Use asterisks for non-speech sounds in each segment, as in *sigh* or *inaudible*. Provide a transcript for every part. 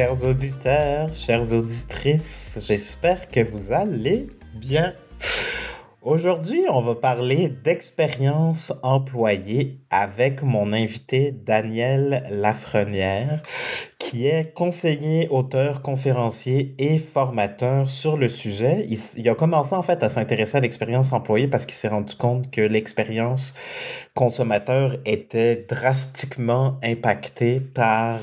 chers auditeurs, chères auditrices. J'espère que vous allez bien. Aujourd'hui, on va parler d'expérience employée avec mon invité Daniel Lafrenière, qui est conseiller, auteur, conférencier et formateur sur le sujet. Il, a commencé en fait à s'intéresser à l'expérience employée parce qu'il s'est rendu compte que l'expérience consommateur était drastiquement impactée par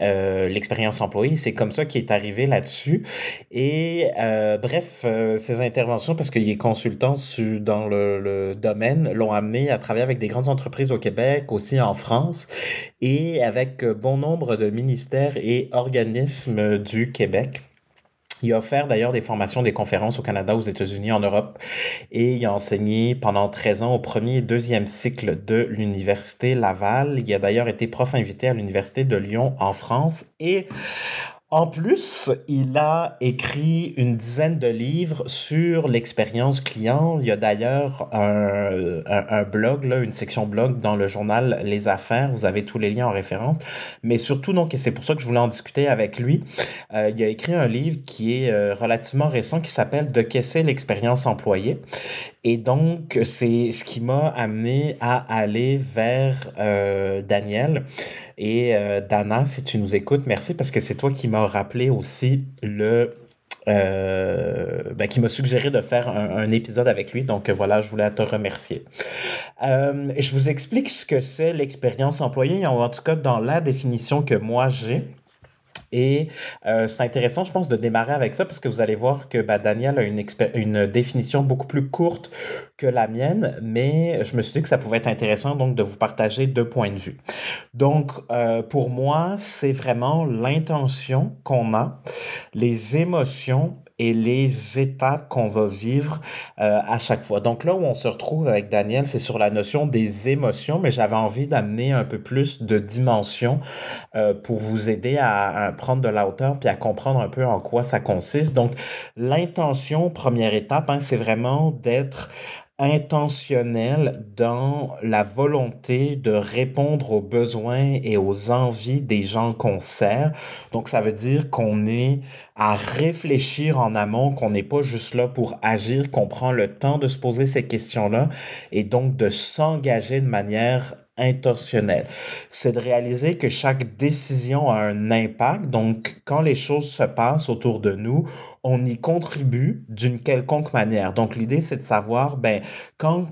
euh, l'expérience employée. C'est comme ça qu'il est arrivé là-dessus. Et euh, bref, euh, ses interventions, parce qu'il est consultant dans le, le domaine, l'ont amené à travailler avec des grandes entreprises au Québec, aussi en France, et avec bon nombre de ministères et organismes du Québec. Il a offert d'ailleurs des formations, des conférences au Canada, aux États-Unis, en Europe. Et il a enseigné pendant 13 ans au premier et deuxième cycle de l'Université Laval. Il a d'ailleurs été prof invité à l'Université de Lyon en France. Et en plus, il a écrit une dizaine de livres sur l'expérience client. Il y a d'ailleurs un, blog, là, une section blog dans le journal Les Affaires. Vous avez tous les liens en référence. Mais surtout, donc, et c'est pour ça que je voulais en discuter avec lui, euh, il a écrit un livre qui est euh, relativement récent qui s'appelle De caisser l'expérience employée. Et donc, c'est ce qui m'a amené à aller vers euh, Daniel. Et euh, Dana, si tu nous écoutes, merci parce que c'est toi qui m'as rappelé aussi le... Euh, ben, qui m'a suggéré de faire un, épisode avec lui. Donc voilà, je voulais te remercier. je vous explique ce que c'est l'expérience employée, en tout cas dans la définition que moi j'ai. Et euh, c'est intéressant, je pense, de démarrer avec ça parce que vous allez voir que bah, Daniel a une, une définition beaucoup plus courte que la mienne, mais je me suis dit que ça pouvait être intéressant donc de vous partager deux points de vue. Donc, euh, pour moi, c'est vraiment l'intention qu'on a, les émotions et les étapes qu'on va vivre euh, à chaque fois. Donc là où on se retrouve avec Daniel, c'est sur la notion des émotions, mais j'avais envie d'amener un peu plus de dimension euh, pour vous aider à, prendre de la hauteur puis à comprendre un peu en quoi ça consiste. Donc l'intention, première étape, hein, c'est vraiment d'être intentionnel dans la volonté de répondre aux besoins et aux envies des gens qu'on sert. Donc, ça veut dire qu'on est à réfléchir en amont, qu'on n'est pas juste là pour agir, qu'on prend le temps de se poser ces questions-là et donc de s'engager de manière intentionnelle. C'est de réaliser que chaque décision a un impact. Donc, quand les choses se passent autour de nous, on y contribue d'une quelconque manière. Donc, l'idée, c'est de savoir, ben, quand,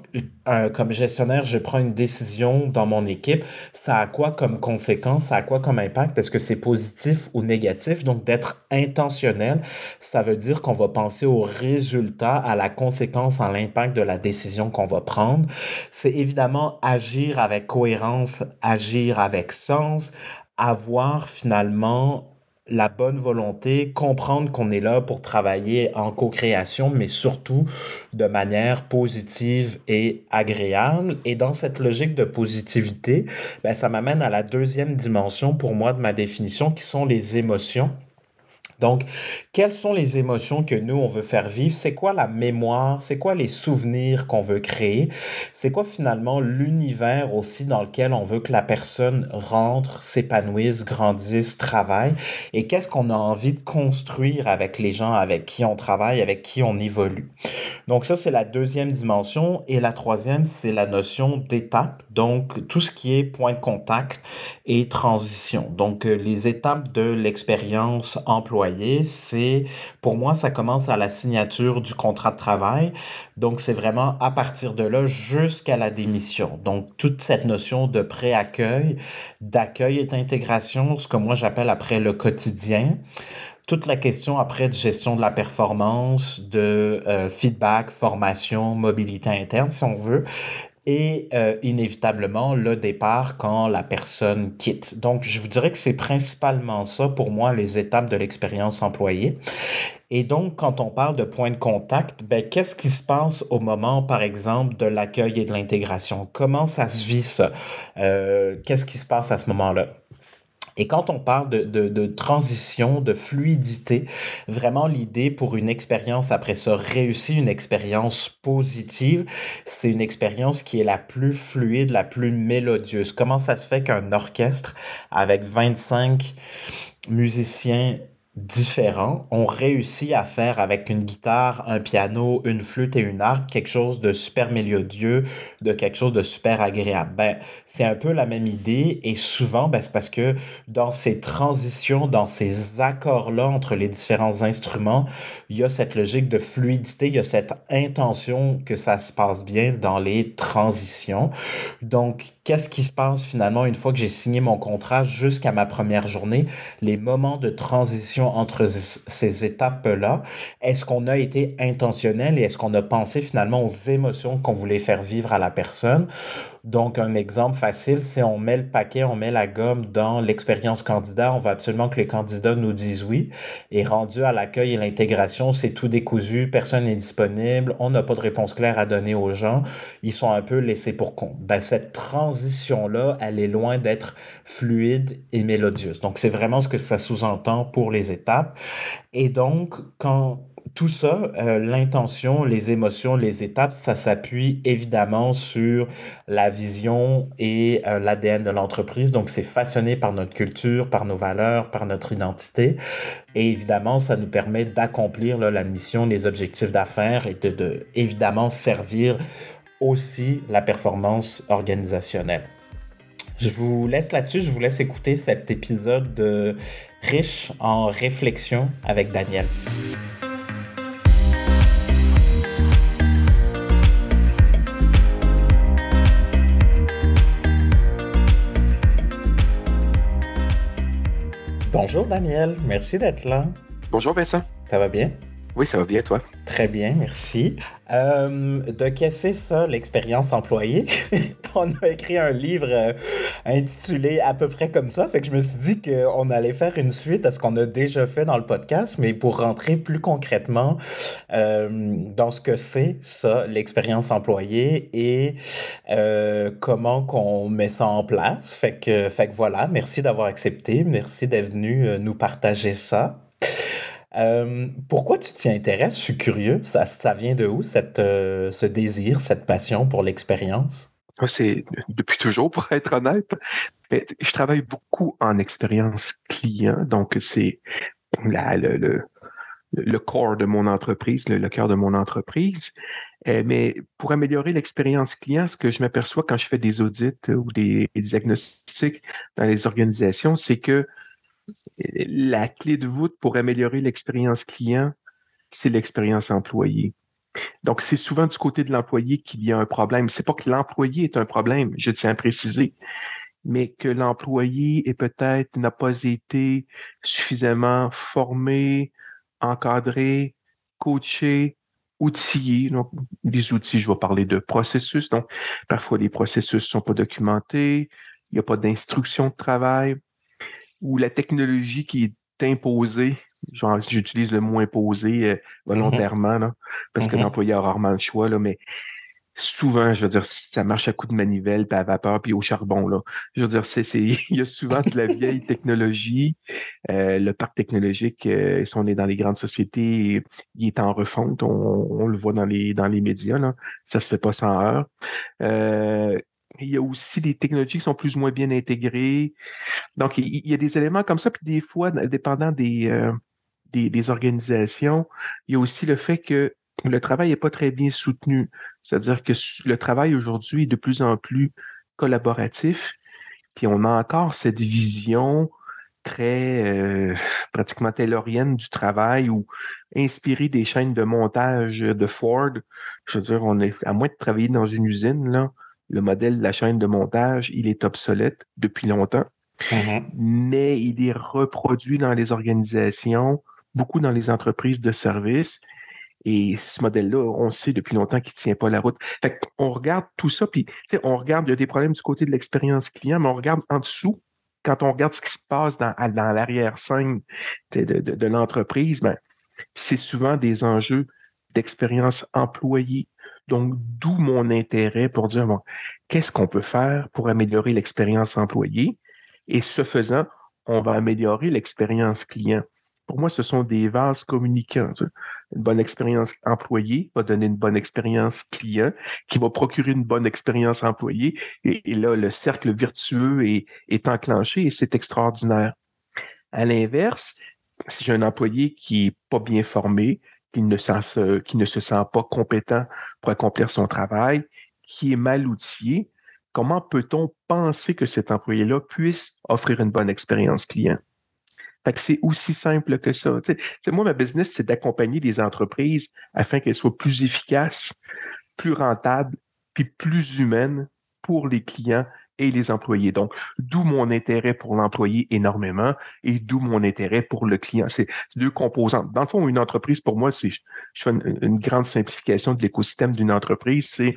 euh, comme gestionnaire, je prends une décision dans mon équipe, ça a quoi comme conséquence, ça a quoi comme impact, est-ce que c'est positif ou négatif? Donc, d'être intentionnel, ça veut dire qu'on va penser au résultat, à la conséquence, à l'impact de la décision qu'on va prendre. C'est évidemment agir avec cohérence, agir avec sens, avoir finalement la bonne volonté, comprendre qu'on est là pour travailler en co-création, mais surtout de manière positive et agréable. Et dans cette logique de positivité, ben, ça m'amène à la deuxième dimension pour moi de ma définition, qui sont les émotions. Donc, quelles sont les émotions que nous, on veut faire vivre? C'est quoi la mémoire? C'est quoi les souvenirs qu'on veut créer? C'est quoi finalement l'univers aussi dans lequel on veut que la personne rentre, s'épanouisse, grandisse, travaille? Et qu'est-ce qu'on a envie de construire avec les gens avec qui on travaille, avec qui on évolue? Donc ça, c'est la deuxième dimension. Et la troisième, c'est la notion d'étape. Donc, tout ce qui est point de contact et transition. Donc, euh, les étapes de l'expérience employée c'est pour moi, ça commence à la signature du contrat de travail. Donc, c'est vraiment à partir de là jusqu'à la démission. Donc, toute cette notion de pré-accueil, d'accueil et d'intégration, ce que moi j'appelle après le quotidien toute la question après de gestion de la performance, de euh, feedback, formation, mobilité interne, si on veut, et euh, inévitablement le départ quand la personne quitte. Donc, je vous dirais que c'est principalement ça pour moi les étapes de l'expérience employée. Et donc, quand on parle de point de contact, ben, qu'est-ce qui se passe au moment, par exemple, de l'accueil et de l'intégration? Comment ça se vit ça? Euh, qu'est-ce qui se passe à ce moment-là? Et quand on parle de, de, transition, de fluidité, vraiment l'idée pour une expérience après ça réussie, une expérience positive, c'est une expérience qui est la plus fluide, la plus mélodieuse. Comment ça se fait qu'un orchestre avec 25 musiciens différents ont réussi à faire avec une guitare, un piano, une flûte et une harpe quelque chose de super mélodieux, de quelque chose de super agréable. Ben, c'est un peu la même idée et souvent, ben, c'est parce que dans ces transitions, dans ces accords-là entre les différents instruments, il y a cette logique de fluidité, il y a cette intention que ça se passe bien dans les transitions. Donc, qu'est-ce qui se passe finalement une fois que j'ai signé mon contrat jusqu'à ma première journée? Les moments de transition entre ces étapes-là? Est-ce qu'on a été intentionnel et est-ce qu'on a pensé finalement aux émotions qu'on voulait faire vivre à la personne? Donc, un exemple facile, c'est on met le paquet, on met la gomme dans l'expérience candidat. On veut absolument que les candidats nous disent oui. Et rendu à l'accueil et l'intégration, c'est tout décousu, personne n'est disponible, on n'a pas de réponse claire à donner aux gens. Ils sont un peu laissés pour compte. Ben, cette transition-là, elle est loin d'être fluide et mélodieuse. Donc, c'est vraiment ce que ça sous-entend pour les étapes. Et donc, quand tout ça, euh, l'intention, les émotions, les étapes, ça s'appuie évidemment sur la vision et euh, l'ADN de l'entreprise. Donc, c'est façonné par notre culture, par nos valeurs, par notre identité. Et évidemment, ça nous permet d'accomplir la mission, les objectifs d'affaires et de, de, évidemment, servir aussi la performance organisationnelle. Je vous laisse là-dessus, je vous laisse écouter cet épisode de riche en réflexion avec Daniel. Bonjour Daniel, merci d'être là. Bonjour Vincent. Ça va bien? Oui, ça va bien, toi? Très bien, merci. Euh, de qu'est-ce ça, l'expérience employée? *laughs* on a écrit un livre euh, intitulé à peu près comme ça, fait que je me suis dit qu'on allait faire une suite à ce qu'on a déjà fait dans le podcast, mais pour rentrer plus concrètement euh, dans ce que c'est ça, l'expérience employée et comment qu'on met ça en place. Fait que, fait que voilà, merci d'avoir accepté, merci d'être venu nous partager ça. Euh, pourquoi tu t'y intéresses? Je suis curieux. Ça, ça vient de où, cette, euh, ce désir, cette passion pour l'expérience? C'est depuis toujours, pour être honnête. je travaille beaucoup en expérience client, donc c'est le, le, le, corps de mon entreprise, le, cœur de mon entreprise. Euh, mais pour améliorer l'expérience client, ce que je m'aperçois quand je fais des audits ou des diagnostics dans les organisations, c'est que la clé de voûte pour améliorer l'expérience client, c'est l'expérience employée. Donc, c'est souvent du côté de l'employé qu'il y a un problème. C'est pas que l'employé est un problème, je tiens à préciser, mais que l'employé est peut-être n'a pas été suffisamment formé, encadré, coaché, outillé. Donc, les outils, je vais parler de processus. Donc, parfois, les processus sont pas documentés, il n'y a pas d'instruction de travail ou la technologie qui est imposée, genre j'utilise le mot imposé euh, volontairement, là, parce que mm-hmm. l'employé a rarement le choix, là, mais souvent, je veux dire, ça marche à coup de manivelle, puis à vapeur, puis au charbon. Là. Je veux dire, c'est, *laughs* il y a souvent de la vieille technologie. Euh, le parc technologique, euh, si on est dans les grandes sociétés, il est en refonte. On, on le voit dans les dans les médias. Là. Ça se fait pas sans heure. Euh, il y a aussi des technologies qui sont plus ou moins bien intégrées. Donc, il y a des éléments comme ça. Puis des fois, dépendant des, euh, des, des, organisations, il y a aussi le fait que le travail n'est pas très bien soutenu. C'est-à-dire que le travail aujourd'hui est de plus en plus collaboratif. Puis on a encore cette vision très euh, pratiquement taylorienne du travail ou inspirée des chaînes de montage de Ford. Je veux dire, on est à moins de travailler dans une usine, là, le modèle de la chaîne de montage, il est obsolète depuis longtemps, mm-hmm. mais il est reproduit dans les organisations, beaucoup dans les entreprises de services. Et ce modèle-là, on sait depuis longtemps qu'il ne tient pas la route. Fait on regarde tout ça, puis on regarde, il y a des problèmes du côté de l'expérience client, mais on regarde en dessous, quand on regarde ce qui se passe dans, dans l'arrière-scène de, de, de l'entreprise, ben, c'est souvent des enjeux d'expérience employée, donc, d'où mon intérêt pour dire, bon, qu'est-ce qu'on peut faire pour améliorer l'expérience employée? Et ce faisant, on va améliorer l'expérience client. Pour moi, ce sont des vases communicants. Une bonne expérience employée va donner une bonne expérience client, qui va procurer une bonne expérience employée. Et, là, le cercle vertueux est, est enclenché et c'est extraordinaire. À l'inverse, si j'ai un employé qui est pas bien formé, qui ne, se sent pas compétent pour accomplir son travail, qui est mal outillé, comment peut-on penser que cet employé-là puisse offrir une bonne expérience client? C'est aussi simple que ça. moi, ma business, c'est d'accompagner des entreprises afin qu'elles soient plus efficaces, plus rentables, puis plus humaines pour les clients et les employés. Donc, d'où mon intérêt pour l'employé énormément et d'où mon intérêt pour le client. C'est deux composantes. Dans le fond, une entreprise, pour moi, c'est, je fais une, grande simplification de l'écosystème d'une entreprise, c'est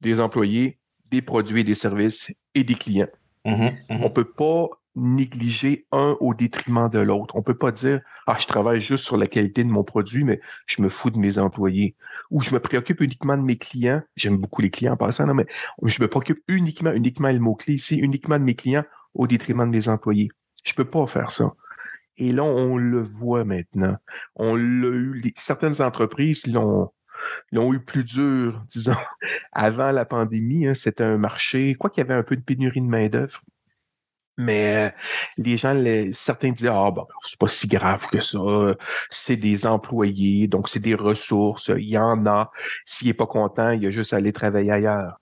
des employés, des produits et des services et des clients. On mm-hmm, ne mm-hmm. On peut pas négliger un au détriment de l'autre. On peut pas dire ah je travaille juste sur la qualité de mon produit mais je me fous de mes employés ou je me préoccupe uniquement de mes clients. J'aime beaucoup les clients en passant non, mais je me préoccupe uniquement uniquement le mot clé ici uniquement de mes clients au détriment de mes employés. Je peux pas faire ça. Et là on le voit maintenant. On l'a eu certaines entreprises l'ont l'ont eu plus dur, *laughs* disons, avant la pandémie. Hein, C'était un marché, quoi qu'il y avait un peu de pénurie de main-d'œuvre, mais euh, les gens, certains disaient Ah, bon, c'est pas si grave que ça. C'est des employés, donc c'est des ressources. Il y en a. S'il n'est pas content, il a juste à aller travailler ailleurs.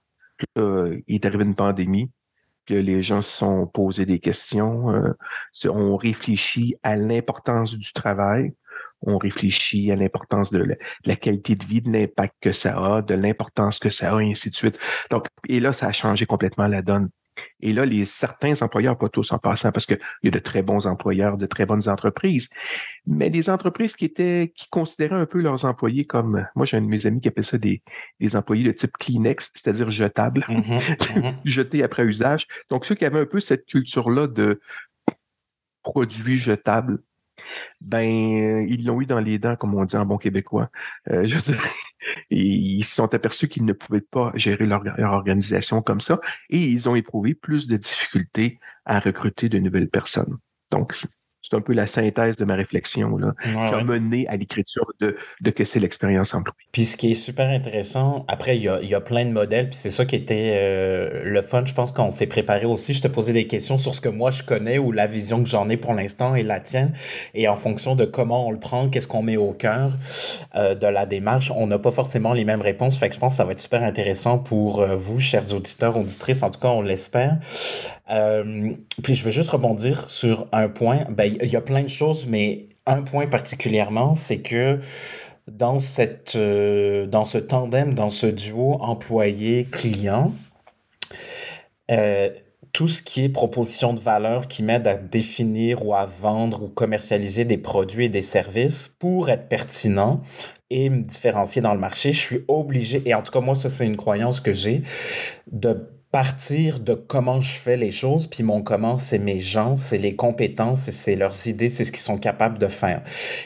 Il est arrivé une pandémie. que les gens se sont posés des questions. Euh, on réfléchit à l'importance du travail. On réfléchit à l'importance de la, qualité de vie, de l'impact que ça a, de l'importance que ça a, et ainsi de suite. Donc, et là, ça a changé complètement la donne. Et là, les certains employeurs, pas tous en passant, parce qu'il y a de très bons employeurs, de très bonnes entreprises, mais des entreprises qui étaient, qui considéraient un peu leurs employés comme, moi j'ai un de mes amis qui appelle ça des, des employés de type Kleenex, c'est-à-dire jetables, mm-hmm, mm-hmm. *laughs* jetés après usage. Donc ceux qui avaient un peu cette culture-là de produits jetables, ben ils l'ont eu dans les dents, comme on dit en bon québécois. Euh, je veux dire, *laughs* ils se sont aperçus qu'ils ne pouvaient pas gérer leur, organisation comme ça et ils ont éprouvé plus de difficultés à recruter de nouvelles personnes. Donc, c'est un peu la synthèse de ma réflexion là, qui a mené à l'écriture de, de que c'est l'expérience employée. Puis ce qui est super intéressant, après, il y a, il y a plein de modèles, puis c'est ça qui était euh, le fun. Je pense qu'on s'est préparé aussi. Je te posais des questions sur ce que moi je connais ou la vision que j'en ai pour l'instant et la tienne. Et en fonction de comment on le prend, qu'est-ce qu'on met au cœur euh, de la démarche, on n'a pas forcément les mêmes réponses. Fait que je pense que ça va être super intéressant pour euh, vous, chers auditeurs, auditrices. En tout cas, on l'espère. Puis je veux juste rebondir sur un point. Ben, il y a plein de choses, mais un point particulièrement, c'est que dans, cette, euh, dans ce tandem, dans ce duo employé-client, euh, tout ce qui est proposition de valeur qui m'aide à définir ou à vendre ou commercialiser des produits et des services pour être pertinent et me différencier dans le marché, je suis obligé, et en tout cas moi ça c'est une croyance que j'ai, de partir de comment je fais les choses, puis mon comment, c'est mes gens, c'est les compétences, c'est leurs idées, c'est ce qu'ils sont capables de faire.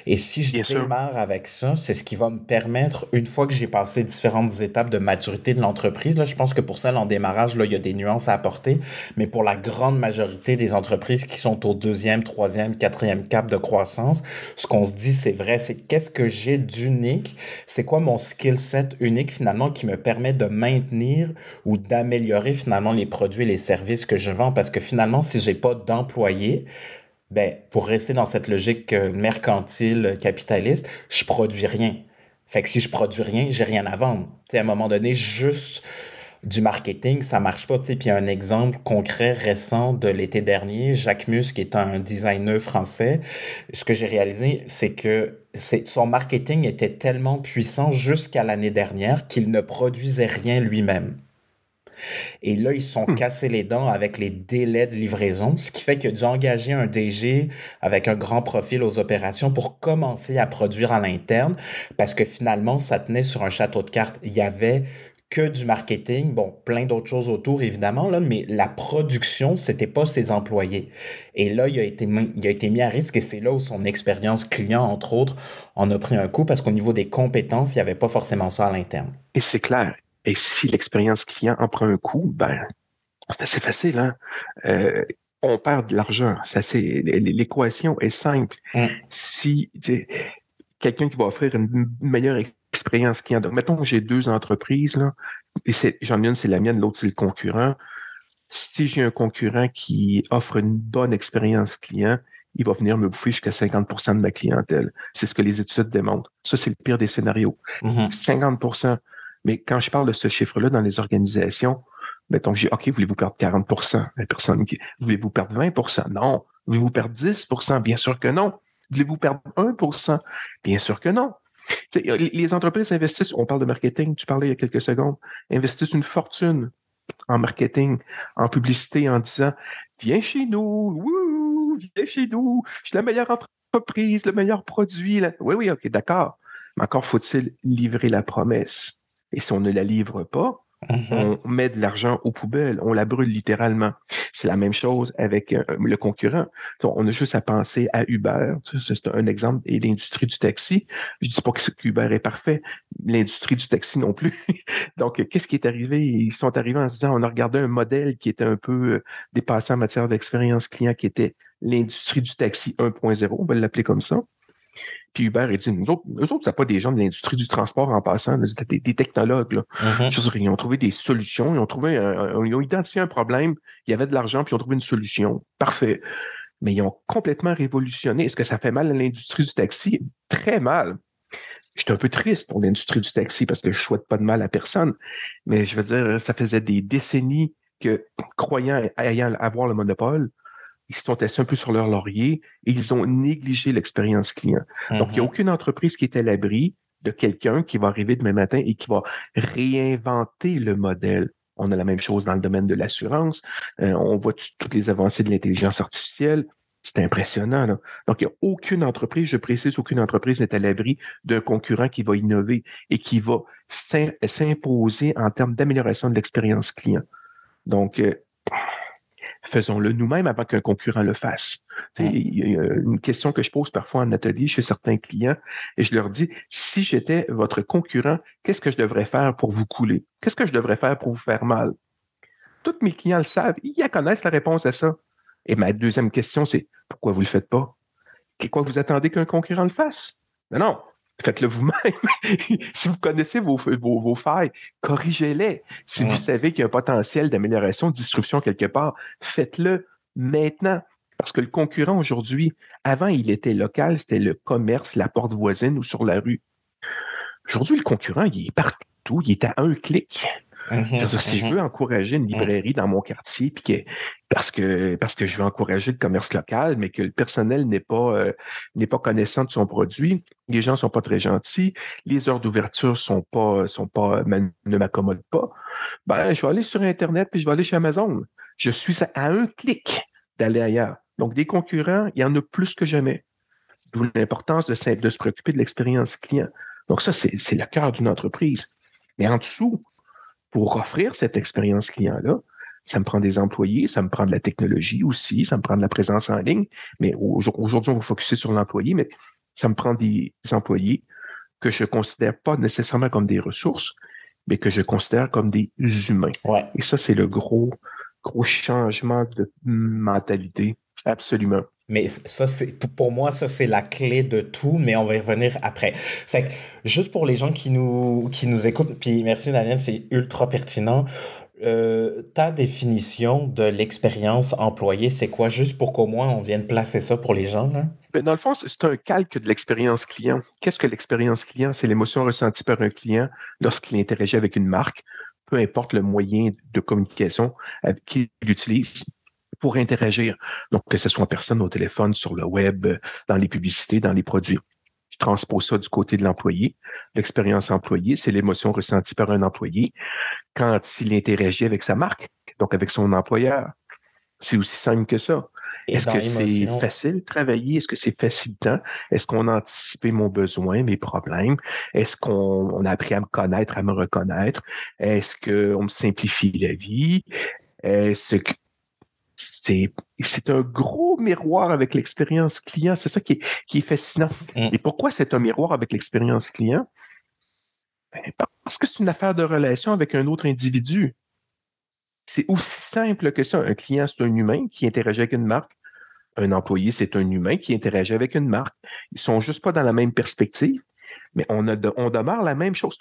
Et si je démarre avec ça, c'est ce qui va me permettre, une fois que j'ai passé différentes étapes de maturité de l'entreprise, là, je pense que pour ça, en démarrage, là, il y a des nuances à apporter, mais pour la grande majorité des entreprises qui sont au deuxième, troisième, quatrième cap de croissance, ce qu'on se dit, c'est vrai, c'est qu'est-ce que j'ai d'unique, c'est quoi mon skill set unique finalement qui me permet de maintenir ou d'améliorer finalement les produits et les services que je vends parce que finalement, si j'ai pas d'employés, ben, pour rester dans cette logique euh, mercantile, capitaliste, je produis rien. Fait que si je produis rien, j'ai rien à vendre. à un moment donné, juste du marketing, ça marche pas. Puis un exemple concret récent de l'été dernier, Jacques Mus, qui est un designer français, ce que j'ai réalisé, c'est que son marketing était tellement puissant jusqu'à l'année dernière qu'il ne produisait rien lui-même. Et là, ils sont hmm. cassés les dents avec les délais de livraison, ce qui fait qu'il a dû engager un DG avec un grand profil aux opérations pour commencer à produire à l'interne, parce que finalement, ça tenait sur un château de cartes. Il y avait que du marketing, bon, plein d'autres choses autour, évidemment, là, mais la production, c'était pas ses employés. Et là, il a été, il a été mis à risque et c'est là où son expérience client, entre autres, en a pris un coup parce qu'au niveau des compétences, il n'y avait pas forcément ça à l'interne. Et c'est clair. Et si l'expérience client en prend un coup, ben, c'est assez facile. Hein? Euh, on perd de l'argent. L'équation est simple. Mm. Si quelqu'un qui va offrir une meilleure expérience client, donc mettons que j'ai deux entreprises là, et j'en ai une c'est la mienne, l'autre c'est le concurrent. Si j'ai un concurrent qui offre une bonne expérience client, il va venir me bouffer jusqu'à 50% de ma clientèle. C'est ce que les études démontrent. Ça, c'est le pire des scénarios. 50%. Mais quand je parle de ce chiffre-là dans les organisations, mettons que j'ai, OK, voulez-vous perdre 40% La personne qui, voulez-vous perdre 20% Non. Voulez-vous perdre 10% Bien sûr que non. Voulez-vous perdre 1% Bien sûr que non. les entreprises investissent, on parle de marketing, tu parlais il y a quelques secondes, investissent une fortune en marketing, en publicité, en disant Viens chez nous, wouh, viens chez nous, je suis la meilleure entreprise, le meilleur produit. Oui, oui, OK, d'accord. Mais encore faut-il livrer la promesse. Et si on ne la livre pas, Mm-hmm. On met de l'argent aux poubelles, on la brûle littéralement. C'est la même chose avec euh, le concurrent. On a juste à penser à Uber, c'est un exemple, et l'industrie du taxi. Je dis pas que Uber est parfait, l'industrie du taxi non plus. *laughs* Donc, qu'est-ce qui est arrivé? Ils sont arrivés en se disant, on a regardé un modèle qui était un peu euh, dépassé en matière d'expérience client, qui était l'industrie du taxi 1.0, on va l'appeler comme ça. Puis Uber a dit, nous autres, eux autres, c'est pas des gens de l'industrie du transport en passant, c'était des, technologues. Là. Mm-hmm. ils ont trouvé des solutions, ils ont trouvé, ils ont identifié un problème, il y avait de l'argent, puis ils ont trouvé une solution. Parfait. Mais ils ont complètement révolutionné. Est-ce que ça fait mal à l'industrie du taxi? Très mal. J'étais un peu triste pour l'industrie du taxi parce que je souhaite pas de mal à personne. Mais je veux dire, ça faisait des décennies que, croyant ayant avoir le monopole, ils se sont assis un peu sur leur laurier et ils ont négligé l'expérience client. Donc, il n'y a mm-hmm. aucune entreprise qui est à l'abri de quelqu'un qui va arriver demain matin et qui va réinventer le modèle. On a la même chose dans le domaine de l'assurance. Euh, on voit toutes les avancées de l'intelligence artificielle. C'est impressionnant. Donc, il n'y a aucune entreprise, je précise, aucune entreprise n'est à l'abri d'un concurrent qui va innover et qui va s'imposer en termes d'amélioration de l'expérience client. Donc, euh, faisons-le nous-mêmes avant qu'un concurrent le fasse. C'est une question que je pose parfois en atelier chez certains clients et je leur dis, si j'étais votre concurrent, qu'est-ce que je devrais faire pour vous couler? Qu'est-ce que je devrais faire pour vous faire mal? Tous mes clients le savent, ils connaissent la réponse à ça. Et ma deuxième question, c'est pourquoi vous ne le faites pas? Quoi vous attendez qu'un concurrent le fasse? Non, non, Faites-le vous-même. *laughs* si vous connaissez vos, vos, failles, corrigez-les. Si vous savez qu'il y a un potentiel d'amélioration, de disruption quelque part, faites-le maintenant. Parce que le concurrent aujourd'hui, avant, il était local, c'était le commerce, la porte voisine ou sur la rue. Aujourd'hui, le concurrent, il est partout, il est à un clic. Mhm, si je mhm. veux encourager une librairie dans mon quartier, puis que, parce que parce que je veux encourager le commerce local, mais que le personnel n'est pas euh, n'est pas connaissant de son produit, les gens sont pas très gentils, les heures d'ouverture sont pas sont pas ne m'accommodent pas, ben je vais aller sur internet puis je vais aller chez Amazon. Je suis à un clic d'aller ailleurs. Donc des concurrents, il y en a plus que jamais. D'où l'importance de, de se préoccuper de l'expérience client. Donc ça c'est le cœur d'une entreprise. Mais en dessous, pour offrir cette expérience client-là, ça me prend des employés, ça me prend de la technologie aussi, ça me prend de la présence en ligne. Mais aujourd'hui, on va focuser sur l'employé, mais ça me prend des employés que je considère pas nécessairement comme des ressources, mais que je considère comme des humains. Et ça, c'est le gros, gros changement de mentalité. Absolument. Mais ça, c'est pour moi, ça, c'est la clé de tout, mais on va y revenir après. Fait que, juste pour les gens qui nous, qui nous écoutent, puis merci Daniel, c'est ultra pertinent. Euh, ta définition de l'expérience employée, c'est quoi? Juste pour qu'au moins on vienne placer ça pour les gens. Là? Ben, dans le fond, c'est un calque de l'expérience client. Qu'est-ce que l'expérience client? C'est l'émotion ressentie par un client lorsqu'il interagit avec une marque, peu importe le moyen de communication qu'il utilise pour interagir. Donc, que ce soit en personne, au téléphone, sur le web, dans les publicités, dans les produits. Je transpose ça du côté de l'employé. L'expérience employée, c'est l'émotion ressentie par un employé quand il interagit avec sa marque, donc avec son employeur. C'est aussi simple que ça. Est-ce que c'est facile de travailler? Est-ce que c'est facilitant? Est-ce qu'on a anticipé mon besoin, mes problèmes? Est-ce qu'on a appris à me connaître, à me reconnaître? Est-ce qu'on me simplifie la vie? Est-ce que c'est un gros miroir avec l'expérience client. C'est ça qui est, fascinant. Mm. Et pourquoi c'est un miroir avec l'expérience client? Ben, parce que c'est une affaire de relation avec un autre individu. C'est aussi simple que ça. Un client, c'est un humain qui interagit avec une marque. Un employé, c'est un humain qui interagit avec une marque. Ils sont juste pas dans la même perspective, mais on, a on demeure la même chose.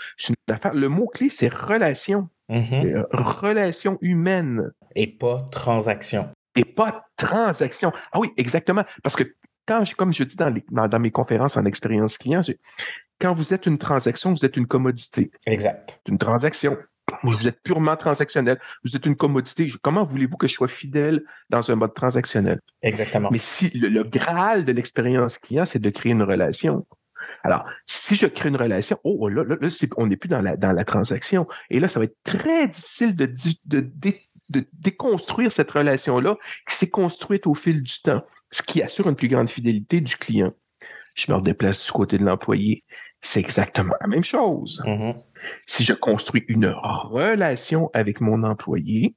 Le mot-clé, c'est relation. Mhm. Relation humaine. Et pas transaction. Et pas transaction. Ah oui, exactement. Parce que quand, comme je dis dans, dans, mes conférences en expérience client, quand vous êtes une transaction, vous êtes une commodité. Exact. Une transaction. Vous êtes purement transactionnel. Vous êtes une commodité. Comment voulez-vous que je sois fidèle dans un mode transactionnel? Exactement. Mais si le, graal de l'expérience client, c'est de créer une relation. Alors, si je crée une relation, oh là, là, là on n'est plus dans la, dans la transaction. Et là, ça va être très difficile de, de, de déconstruire cette relation-là qui s'est construite au fil du temps, ce qui assure une plus grande fidélité du client. Je me redéplace du côté de l'employé. C'est exactement la même chose. Mm-hmm. Si je construis une relation avec mon employé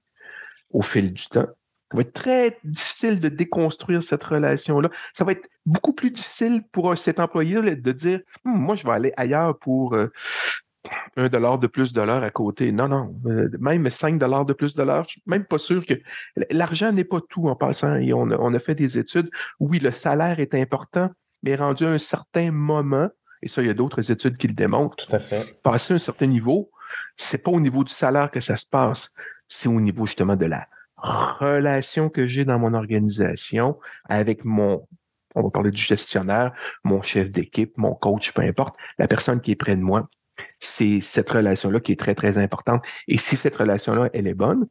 au fil du temps, ça va être très difficile de déconstruire cette relation-là. Ça va être beaucoup plus difficile pour cet employé de dire hum, Moi, je vais aller ailleurs pour euh, un dollar de plus de l'heure à côté. Non, non. Euh, même 5 dollars de plus de l'heure, je suis même pas sûr que l'argent n'est pas tout en passant. Et on a, fait des études. Oui, le salaire est important, mais rendu à un certain moment, et ça, il y a d'autres études qui le démontrent. Tout à fait. Passer un certain niveau, c'est pas au niveau du salaire que ça se passe, c'est au niveau justement de la relation que j'ai dans mon organisation avec mon on va parler du gestionnaire, mon chef d'équipe, mon coach, peu importe, la personne qui est près de moi c'est cette relation-là qui est très, très importante. Et si cette relation-là, elle est bonne,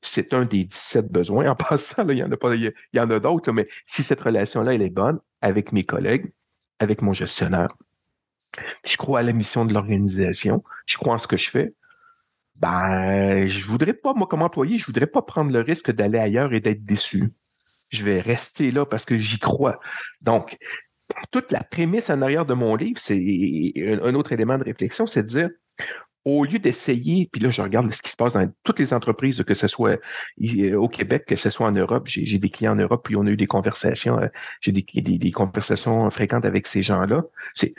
c'est un des 17 besoins. En *laughs* passant, il y en a pas, il y en a d'autres, mais si cette relation-là, elle est bonne avec mes collègues, avec mon gestionnaire, je crois à la mission de l'organisation, je crois en ce que je fais, ben, je voudrais pas, moi, comme employé, je voudrais pas prendre le risque d'aller ailleurs et d'être déçu. Je vais rester là parce que j'y crois. Donc, toute la prémisse en arrière de mon livre, c'est un autre élément de réflexion, c'est de dire, au lieu d'essayer, puis là, je regarde ce qui se passe dans toutes les entreprises, que ce soit au Québec, que ce soit en Europe, j'ai des clients en Europe, puis on a eu des conversations, euh, j'ai des, conversations fréquentes avec ces gens-là. C'est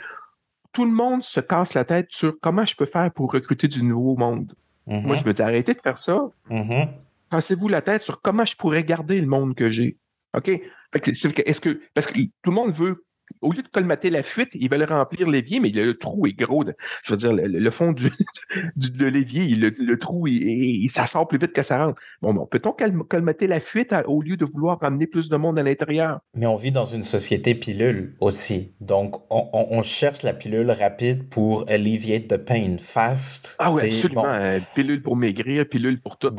tout le monde se casse la tête sur comment je peux faire pour recruter du nouveau monde. Moi, mm-hmm. je me dis, arrêtez de faire ça. Mm-hmm. Cassez-vous la tête sur comment je pourrais garder le monde que j'ai. OK? Est-ce que, parce que tout le monde veut au lieu de colmater la fuite, ils veulent remplir l'évier, mais le, trou est gros. je veux dire, le, fond *laughs* du, de l'évier, le, trou, il, ça sort plus vite que ça rentre. Bon, bon peut-on colmater la fuite au lieu de vouloir ramener plus de monde à l'intérieur? Mais on vit dans une société pilule aussi. Donc, on, cherche la pilule rapide pour alleviate the pain fast. Ah oui, absolument. Euh, pilule pour maigrir, pilule pour tout,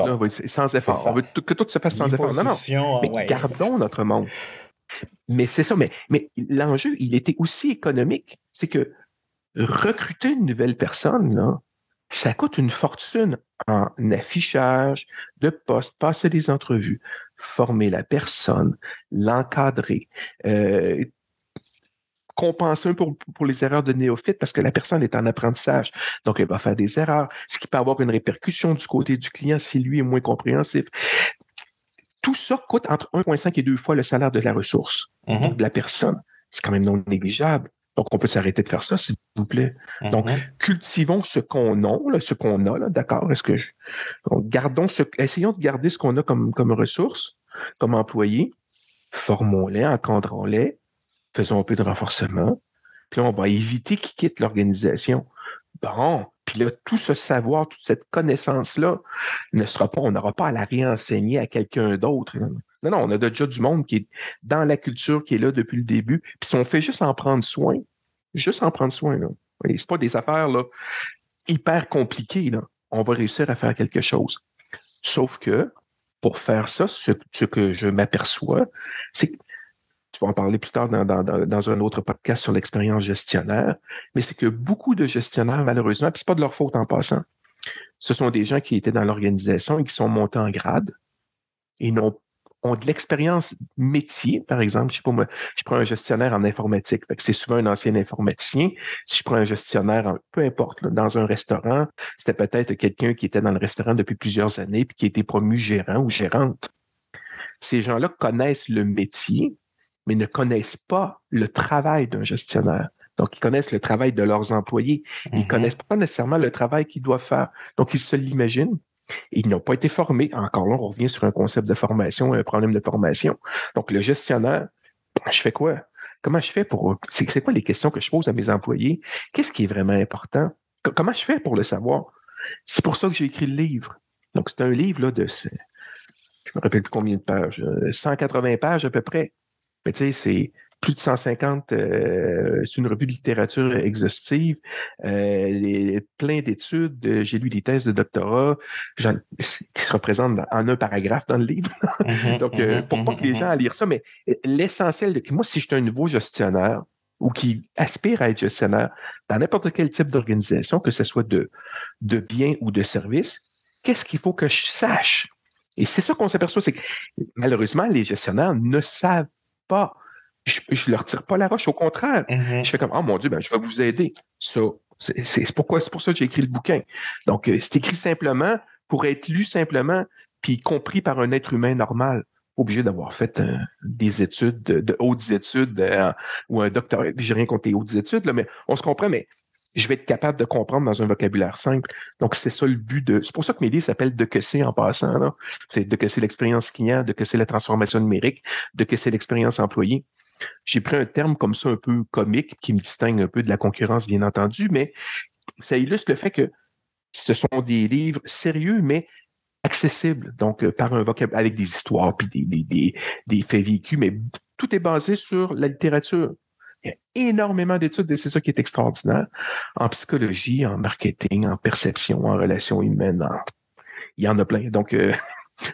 sans effort. On veut que tout se fasse sans effort. Non, non. Mais gardons notre monde. Mais c'est ça, mais, l'enjeu, il était aussi économique. C'est que recruter une nouvelle personne, ça coûte une fortune en affichage de poste, passer des entrevues, former la personne, l'encadrer, euh, compenser pour, pour les erreurs de néophyte parce que la personne est en apprentissage. Donc, elle va faire des erreurs, ce qui peut avoir une répercussion du côté du client si lui est moins compréhensif tout ça coûte entre 1,5 et 2 fois le salaire de la ressource, mm-hmm. de la personne. C'est quand même non négligeable. Donc, on peut s'arrêter de faire ça, s'il vous plaît. Mm-hmm. Donc, cultivons ce qu'on a, ce qu'on a, d'accord? Est-ce que je... gardons ce... essayons de garder ce qu'on a comme, comme ressource, comme employé, formons-les, encadrons-les, faisons un peu de renforcement, puis on va éviter qu'ils quittent l'organisation. Bon, puis là, tout ce savoir, toute cette connaissance-là ne sera pas, on n'aura pas à la réenseigner à quelqu'un d'autre. Non, non, on a déjà du monde qui est dans la culture, qui est là depuis le début. Puis si on fait juste en prendre soin, juste en prendre soin, là. C'est pas des affaires là, hyper compliquées. Là. On va réussir à faire quelque chose. Sauf que pour faire ça, ce, ce que je m'aperçois, c'est que tu vas en parler plus tard dans, un autre podcast sur l'expérience gestionnaire, mais c'est que beaucoup de gestionnaires, malheureusement, puis c'est pas de leur faute en passant, ce sont des gens qui étaient dans l'organisation et qui sont montés en grade et ont, ont de l'expérience métier, par exemple. Je sais pas moi, je prends un gestionnaire en informatique, c'est souvent un ancien informaticien. Si je prends un gestionnaire, peu importe, dans un restaurant, c'était peut-être quelqu'un qui était dans le restaurant depuis plusieurs années puis qui a été promu gérant ou gérante. Ces gens-là connaissent le métier, mais ne connaissent pas le travail d'un gestionnaire. Donc, ils connaissent le travail de leurs employés. Ils ne mhm. connaissent pas nécessairement le travail qu'ils doivent faire. Donc, ils se l'imaginent. Ils n'ont pas été formés. Encore là, on revient sur un concept de formation, un problème de formation. Donc, le gestionnaire, je fais quoi? Comment je fais pour. C'est quoi les questions que je pose à mes employés? Qu'est-ce qui est vraiment important? Comment je fais pour le savoir? C'est pour ça que j'ai écrit le livre. Donc, c'est un livre là, de. Je me rappelle plus combien de pages. 180 euh, pages à peu près. Mais tu sais, c'est plus de 150, euh, c'est une revue de littérature exhaustive, euh, plein d'études, euh, j'ai lu des thèses de doctorat qui se représentent en un paragraphe dans le livre. Mm-hmm, *laughs* Donc, euh, mm-hmm, pour pas que les mm-hmm, gens à lire ça, mais l'essentiel, de moi, si je suis un nouveau gestionnaire ou qui aspire à être gestionnaire dans n'importe quel type d'organisation, que ce soit de, de biens ou de services, qu'est-ce qu'il faut que je sache? Et c'est ça qu'on s'aperçoit, c'est que malheureusement, les gestionnaires ne savent pas je ne leur tire pas la roche, au contraire. Mm-hmm. Je fais comme, oh mon Dieu, ben, je vais vous aider. Ça, c'est pourquoi c'est pour ça que j'ai écrit le bouquin. Donc, euh, c'est écrit simplement pour être lu simplement, puis compris par un être humain normal obligé d'avoir fait euh, des études, de, hautes études euh, ou un doctorat. J'ai rien contre les hautes études, là, mais on se comprend, mais je vais être capable de comprendre dans un vocabulaire simple. Donc, c'est ça le but de. C'est pour ça que mes livres s'appellent De que c'est en passant. C'est de que c'est l'expérience client, de que c'est la transformation numérique, de que c'est l'expérience employée. J'ai pris un terme comme ça un peu comique qui me distingue un peu de la concurrence, bien entendu, mais ça illustre le fait que ce sont des livres sérieux, mais accessibles, donc euh, par un vocabulaire avec des histoires puis des, des, faits vécus, mais tout est basé sur la littérature. Il y a énormément d'études et c'est ça qui est extraordinaire en psychologie, en marketing, en perception, en relations humaines. Il y en a plein. Donc, euh,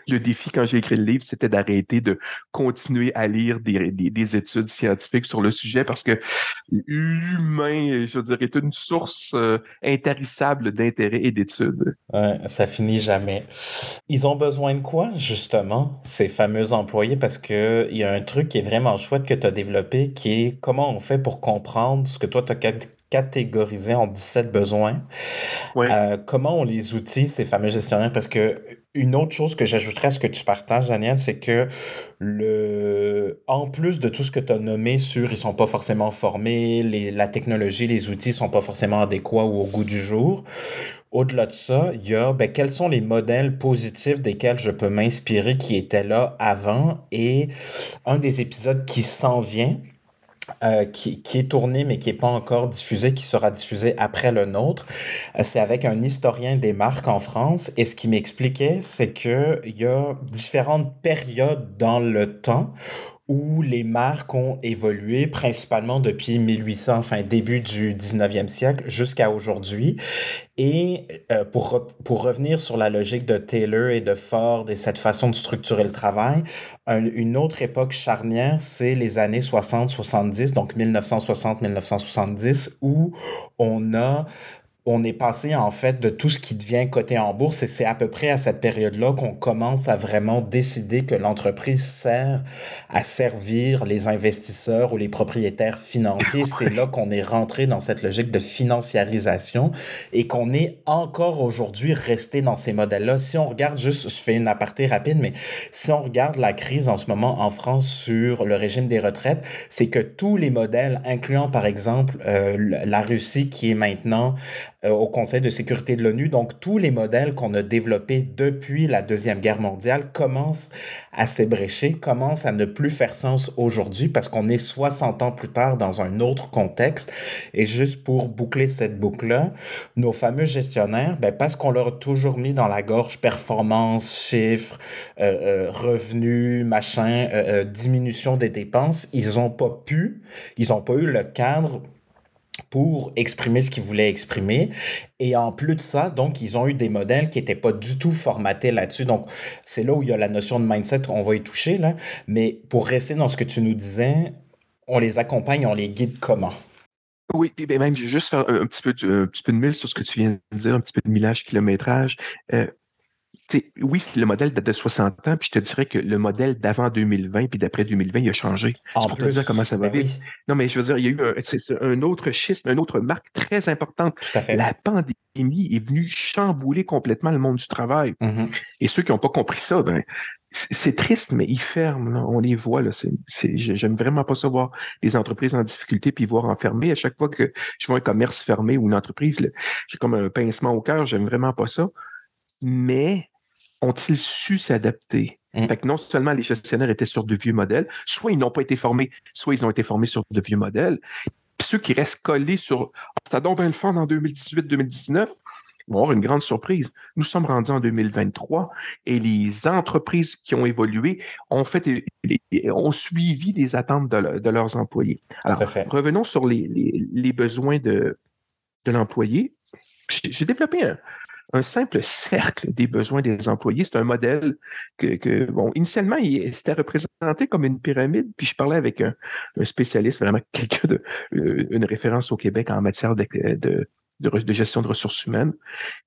le défi quand j'ai écrit le livre, c'était d'arrêter de continuer à lire des, études scientifiques sur le sujet parce que l'humain, je dirais, est une source euh, intarissable d'intérêt et d'études. Ouais, ça finit jamais. Ils ont besoin de quoi, justement, ces fameux employés? Parce qu'il y a un truc qui est vraiment chouette que tu as développé qui est comment on fait pour comprendre ce que toi, tu as catégorisé en 17 besoins? Euh, comment on les outille, ces fameux gestionnaires? Parce que une autre chose que j'ajouterais à ce que tu partages, Daniel, c'est que le, en plus de tout ce que tu as nommé sur ils sont pas forcément formés, les, la technologie, les outils sont pas forcément adéquats ou au goût du jour. Au-delà de ça, il y a ben, quels sont les modèles positifs desquels je peux m'inspirer qui étaient là avant? Et un des épisodes qui s'en vient, euh, qui, qui, est tourné mais qui n'est pas encore diffusé, qui sera diffusé après le nôtre. Euh, c'est avec un historien des marques en France et ce qui m'expliquait, c'est qu'il y a différentes périodes dans le temps où les marques ont évolué principalement depuis 1800, enfin début du 19e siècle jusqu'à aujourd'hui. Et euh, pour, pour revenir sur la logique de Taylor et de Ford et cette façon de structurer le travail, une autre époque charnière, c'est les années 60-70, donc 1960-1970, où on a on est passé en fait de tout ce qui devient coté en bourse et c'est à peu près à cette période-là qu'on commence à vraiment décider que l'entreprise sert à servir les investisseurs ou les propriétaires financiers. *laughs* C'est là qu'on est rentré dans cette logique de financiarisation et qu'on est encore aujourd'hui resté dans ces modèles-là. Si on regarde juste, je fais une aparté rapide, mais si on regarde la crise en ce moment en France sur le régime des retraites, c'est que tous les modèles, incluant par exemple euh, la Russie qui est maintenant au Conseil de sécurité de l'ONU. Donc, tous les modèles qu'on a développés depuis la Deuxième Guerre mondiale commencent à s'ébrécher, commencent à ne plus faire sens aujourd'hui parce qu'on est 60 ans plus tard dans un autre contexte. Et juste pour boucler cette boucle-là, nos fameux gestionnaires, ben, parce qu'on leur a toujours mis dans la gorge performance, chiffres, euh, euh, revenus, machin, diminution des dépenses, ils n'ont pas pu, ils n'ont pas eu le cadre pour exprimer ce qu'ils voulaient exprimer. Et en plus de ça, donc, ils ont eu des modèles qui n'étaient pas du tout formatés là-dessus. Donc, c'est là où il y a la notion de mindset, on va y toucher, là. Mais pour rester dans ce que tu nous disais, on les accompagne, on les guide comment? Oui, puis ben, même juste faire un, petit peu de, un petit peu de mille sur ce que tu viens de dire, un petit peu de millage, kilométrage. Euh, oui, le modèle date de 60 ans, puis je te dirais que le modèle d'avant 2020 puis d'après 2020, il a changé. C'est pour te dire comment ça va ben vite. Non, mais je veux dire, il y a eu un, autre schisme, une autre marque très importante. La pandémie est venue chambouler complètement le monde du travail. Mm-hmm. Et ceux qui n'ont pas compris ça, ben, c'est triste, mais ils ferment. On les voit. Là. j'aime vraiment pas ça voir les entreprises en difficulté puis voir enfermer. À chaque fois que je vois un commerce fermé ou une entreprise, j'ai comme un pincement au cœur. J'aime vraiment pas ça mais ont-ils su s'adapter? Mm. Fait que non seulement les gestionnaires étaient sur de vieux modèles, soit ils n'ont pas été formés, soit ils ont été formés sur de vieux modèles. Puis ceux qui restent collés sur ça donc bien le fun en 2018-2019 vont avoir une grande surprise. Nous sommes rendus en 2023 et les entreprises qui ont évolué ont fait ont suivi les attentes de, le- de leurs employés. Alors, revenons sur les, les- les besoins de, de l'employé. J'ai développé un, un simple cercle des besoins des employés. C'est un modèle que, que, bon, initialement, il c'était représenté comme une pyramide, puis je parlais avec un, spécialiste, vraiment quelqu'un de, euh, une référence au Québec en matière de, de, de, re- de gestion de ressources humaines.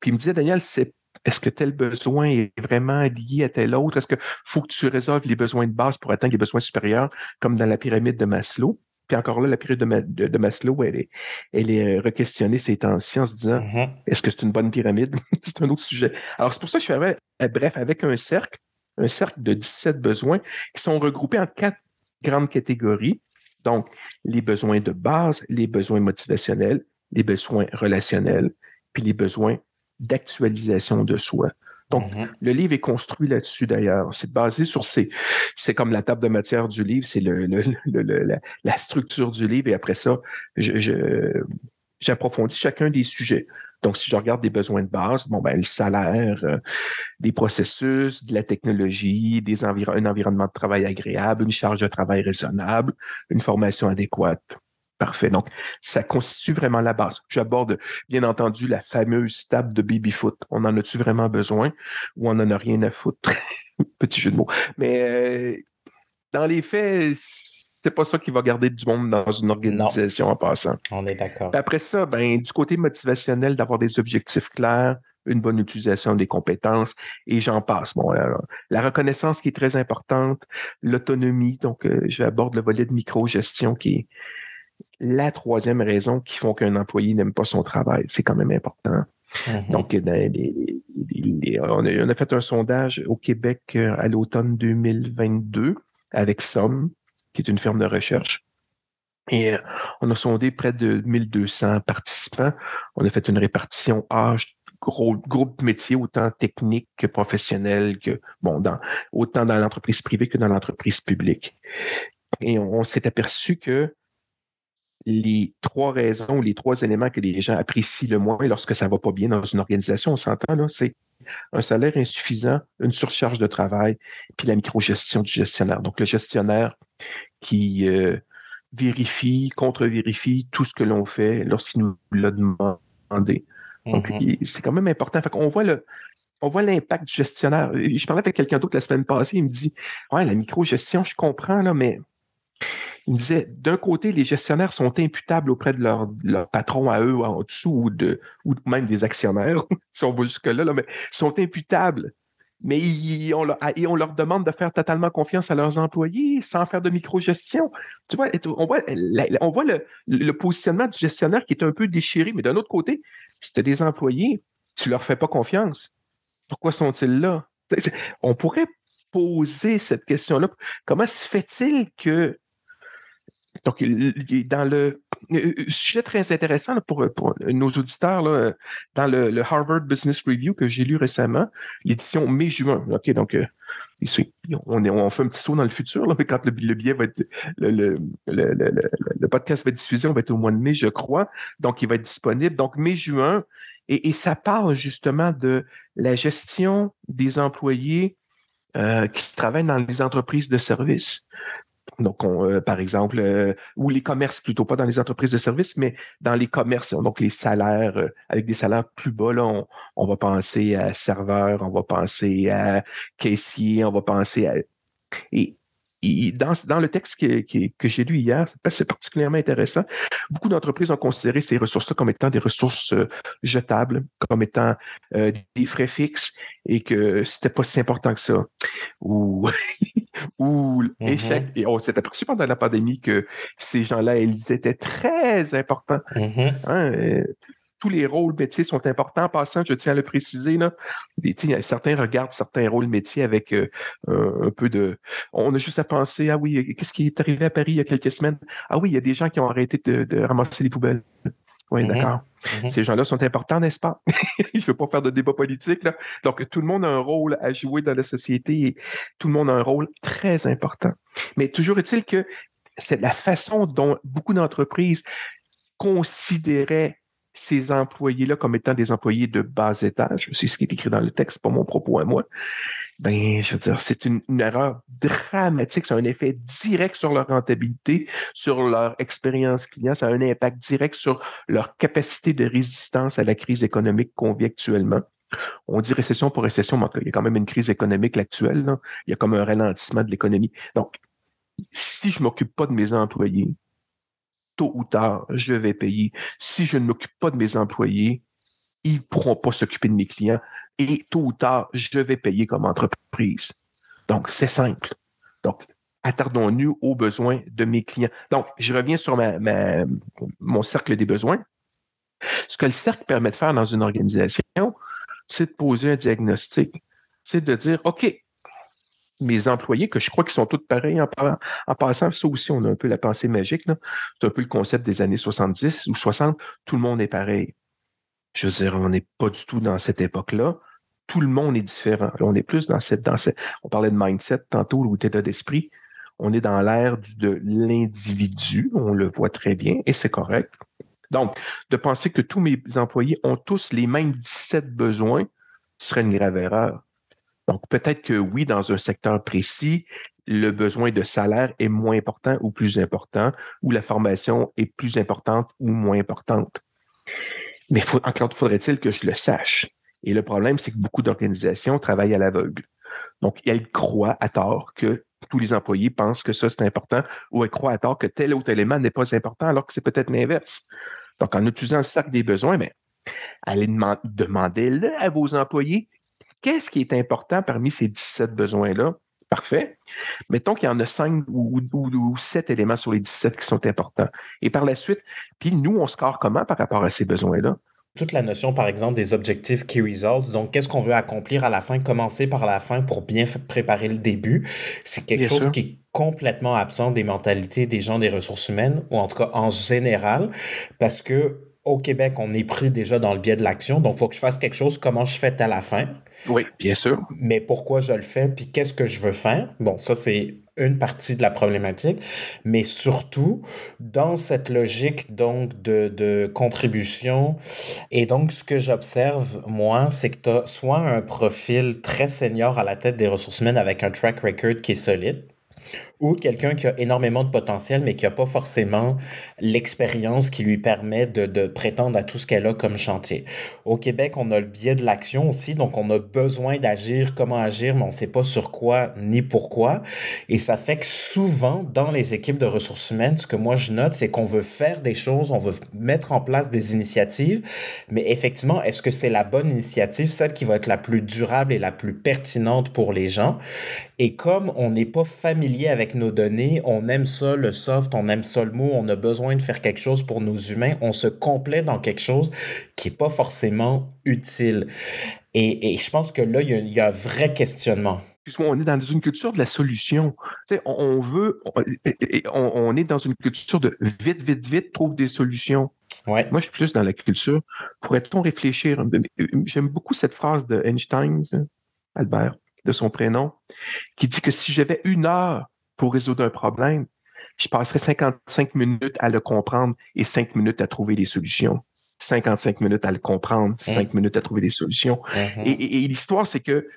Puis il me disait, Daniel, c'est est-ce que tel besoin est vraiment lié à tel autre? Est-ce que faut que tu résolves les besoins de base pour atteindre les besoins supérieurs, comme dans la pyramide de Maslow? Puis encore là, la pyramide de, Ma- de- de Maslow, elle est, elle est euh, requestionnée ces temps-ci en se disant, Mhm. est-ce que c'est une bonne pyramide? *laughs* c'est un autre sujet. Alors, c'est pour ça que je fais, euh, bref, avec un cercle, un cercle de 17 besoins qui sont regroupés en quatre grandes catégories. Donc, les besoins de base, les besoins motivationnels, les besoins relationnels, puis les besoins d'actualisation de soi. Donc, Mhm. le livre est construit là-dessus d'ailleurs. C'est basé sur ces. C'est comme la table de matière du livre, c'est le, le- le- le- la, la structure du livre. Et après ça, je, je- j'approfondis chacun des sujets. Donc, si je regarde des besoins de base, bon, ben, le salaire, euh, des processus, de la technologie, des un environnement de travail agréable, une charge de travail raisonnable, une formation adéquate. Parfait. Donc, ça constitue vraiment la base. J'aborde, bien entendu, la fameuse table de baby-foot. On en a-tu vraiment besoin ou on en a rien à foutre? *laughs* Petit jeu de mots. Mais euh, dans les faits, c'est pas ça qui va garder du monde dans une organisation en passant. On est d'accord. Après ça, ben, du côté motivationnel, d'avoir des objectifs clairs, une bonne utilisation des compétences, et j'en passe. Bon, alors, la reconnaissance qui est très importante, l'autonomie, donc euh, j'aborde le volet de micro-gestion qui est la troisième raison qui font qu'un employé n'aime pas son travail. C'est quand même important. Mhm. Donc, les- les- les- on, a, on a fait un sondage au Québec euh, à l'automne 2022 avec Somme, qui est une firme de recherche. Et euh, on a sondé près de 1200 participants. On a fait une répartition âge, gros, groupe métier, autant technique que professionnel, que bon, dans, autant dans l'entreprise privée que dans l'entreprise publique. Et on, on s'est aperçu que les trois raisons, les trois éléments que les gens apprécient le moins lorsque ça va pas bien dans une organisation, on s'entend là, c'est un salaire insuffisant, une surcharge de travail, puis la microgestion du gestionnaire. Donc le gestionnaire qui euh, vérifie, contre-vérifie tout ce que l'on fait lorsqu'il nous l'a demandé. Donc Mhm. c'est quand même important. Fait qu'on voit le on voit l'impact du gestionnaire. Je parlais avec quelqu'un d'autre la semaine passée, il me dit Ouais, la microgestion, je comprends, là, mais il me disait, d'un côté, les gestionnaires sont imputables auprès de leur, patron à eux en dessous ou, même des actionnaires, *laughs* si on va jusque-là, là, mais sont imputables. Mais on, leur, et on leur demande de faire totalement confiance à leurs employés sans faire de microgestion. Tu vois, on voit, le, positionnement du gestionnaire qui est un peu déchiré, mais d'un autre côté, si tu as des employés, tu leur fais pas confiance. Pourquoi sont-ils là? On pourrait poser cette question-là. Comment se fait-il que donc, dans le euh, sujet très intéressant pour, nos auditeurs, dans le, Harvard Business Review que j'ai lu récemment, l'édition mai-juin. OK, donc euh, on, fait un petit saut dans le futur, *laughs* mais quand le, le billet va être le, podcast va être diffusé, on va être au mois de mai, je crois. Donc, il va être disponible. Donc, mai-juin. Et, ça parle justement de la gestion des employés euh, qui travaillent dans les entreprises de services. Donc, on, euh, par exemple, euh, ou les commerces, plutôt pas dans les entreprises de services, mais dans les commerces, donc les salaires, euh, avec des salaires plus bas, là, on, on, va penser à serveur, on va penser à caissier, on va penser à... Et, dans, dans, le texte que, j'ai lu hier, c'est particulièrement intéressant. Beaucoup d'entreprises ont considéré ces ressources-là comme étant des ressources euh, jetables, comme étant euh, des frais fixes, et que c'était pas si important que ça. Ou *laughs* ou mm -hmm. échec. Et on s'est aperçu pendant la pandémie que ces gens-là, ils étaient très importants. Mm -hmm. hein, euh, tous les rôles métiers sont importants. En passant, je tiens à le préciser, là, certains regardent certains rôles métiers avec euh, un peu de... On a juste à penser, ah oui, qu'est-ce qui est arrivé à Paris il y a quelques semaines? Ah oui, il y a des gens qui ont arrêté de, de ramasser les poubelles. Oui, Mhm. d'accord. Mhm. Ces gens-là sont importants, n'est-ce pas? *laughs* Je ne veux pas faire de débat politique, là. Donc, tout le monde a un rôle à jouer dans la société et tout le monde a un rôle très important. Mais toujours est-il que c'est la façon dont beaucoup d'entreprises considéraient ces employés-là comme étant des employés de bas étage. C'est ce qui est écrit dans le texte, pas mon propos à moi. Ben, je veux dire, c'est une, erreur dramatique. Ça a un effet direct sur leur rentabilité, sur leur expérience client. Ça a un impact direct sur leur capacité de résistance à la crise économique qu'on vit actuellement. On dit récession pour récession, mais il y a quand même une crise économique actuelle. Il y a comme un ralentissement de l'économie. Donc, si je m'occupe pas de mes employés, tôt ou tard, je vais payer. Si je ne m'occupe pas de mes employés, ils ne pourront pas s'occuper de mes clients et tôt ou tard, je vais payer comme entreprise. Donc, c'est simple. Donc, attardons-nous aux besoins de mes clients. Donc, je reviens sur mon cercle des besoins. Ce que le cercle permet de faire dans une organisation, c'est de poser un diagnostic. C'est de dire, OK, mes employés, que je crois qu'ils sont tous pareils en, passant, ça aussi, on a un peu la pensée magique. C'est un peu le concept des années 70 ou 60. Tout le monde est pareil. Je veux dire, on n'est pas du tout dans cette époque-là. Tout le monde est différent. On est plus dans cette, dans cette, on parlait de mindset tantôt ou d'état d'esprit. On est dans l'ère de l'individu. On le voit très bien et c'est correct. Donc, de penser que tous mes employés ont tous les mêmes 17 besoins serait une grave erreur. Donc, peut-être que oui, dans un secteur précis, le besoin de salaire est moins important ou plus important, ou la formation est plus importante ou moins importante. Mais faut, encore faudrait-il que je le sache. Et le problème, c'est que beaucoup d'organisations travaillent à l'aveugle. Donc, elles croient à tort que tous les employés pensent que ça, c'est important, ou elles croient à tort que tel ou tel élément n'est pas important, alors que c'est peut-être l'inverse. Donc, en utilisant le sac des besoins, mais allez deman- demandez-le à vos employés. Qu'est-ce qui est important parmi ces 17 besoins-là? Parfait. Mettons qu'il y en a 5 ou, ou, ou 7 éléments sur les 17 qui sont importants. Et par la suite, puis nous, on score comment par rapport à ces besoins-là? Toute la notion, par exemple, des objectifs key results. Donc, qu'est-ce qu'on veut accomplir à la fin, commencer par la fin pour bien préparer le début. C'est quelque Bien chose sûr. qui est complètement absent des mentalités des gens des ressources humaines, ou en tout cas en général, parce que au Québec, on est pris déjà dans le biais de l'action. Donc, il faut que je fasse quelque chose, comment je fais à la fin. Oui, bien sûr. mais pourquoi je le fais, puis qu'est-ce que je veux faire? Bon, ça, c'est une partie de la problématique, mais surtout dans cette logique donc de, de contribution. Et donc, ce que j'observe, moi, c'est que tu as soit un profil très senior à la tête des ressources humaines avec un track record qui est solide, ou quelqu'un qui a énormément de potentiel, mais qui n'a pas forcément l'expérience qui lui permet de, de prétendre à tout ce qu'elle a comme chantier. Au Québec, on a le biais de l'action aussi, donc on a besoin d'agir, comment agir, mais on ne sait pas sur quoi ni pourquoi. Et ça fait que souvent, dans les équipes de ressources humaines, ce que moi je note, c'est qu'on veut faire des choses, on veut mettre en place des initiatives, mais effectivement, est-ce que c'est la bonne initiative, celle qui va être la plus durable et la plus pertinente pour les gens? Et comme on n'est pas familier avec nos données, on aime ça, le soft, on aime ça, le mot, on a besoin de faire quelque chose pour nos humains, on se complaît dans quelque chose qui n'est pas forcément utile. Et, et je pense que là, il y, a, il y a un vrai questionnement. On est dans une culture de la solution. Tu sais, on, veut, on, on- on est dans une culture de vite, vite, vite, trouve des solutions. Ouais. Moi, je suis plus dans la culture. Pourrait-on réfléchir? J'aime beaucoup cette phrase de Einstein, Albert, de son prénom, qui dit que si j'avais une heure pour résoudre un problème, je passerais 55 minutes à le comprendre et 5 minutes à trouver des solutions. 55 minutes à le comprendre, 5 minutes à trouver des solutions. Mhm. Et, et- et l'histoire, c'est que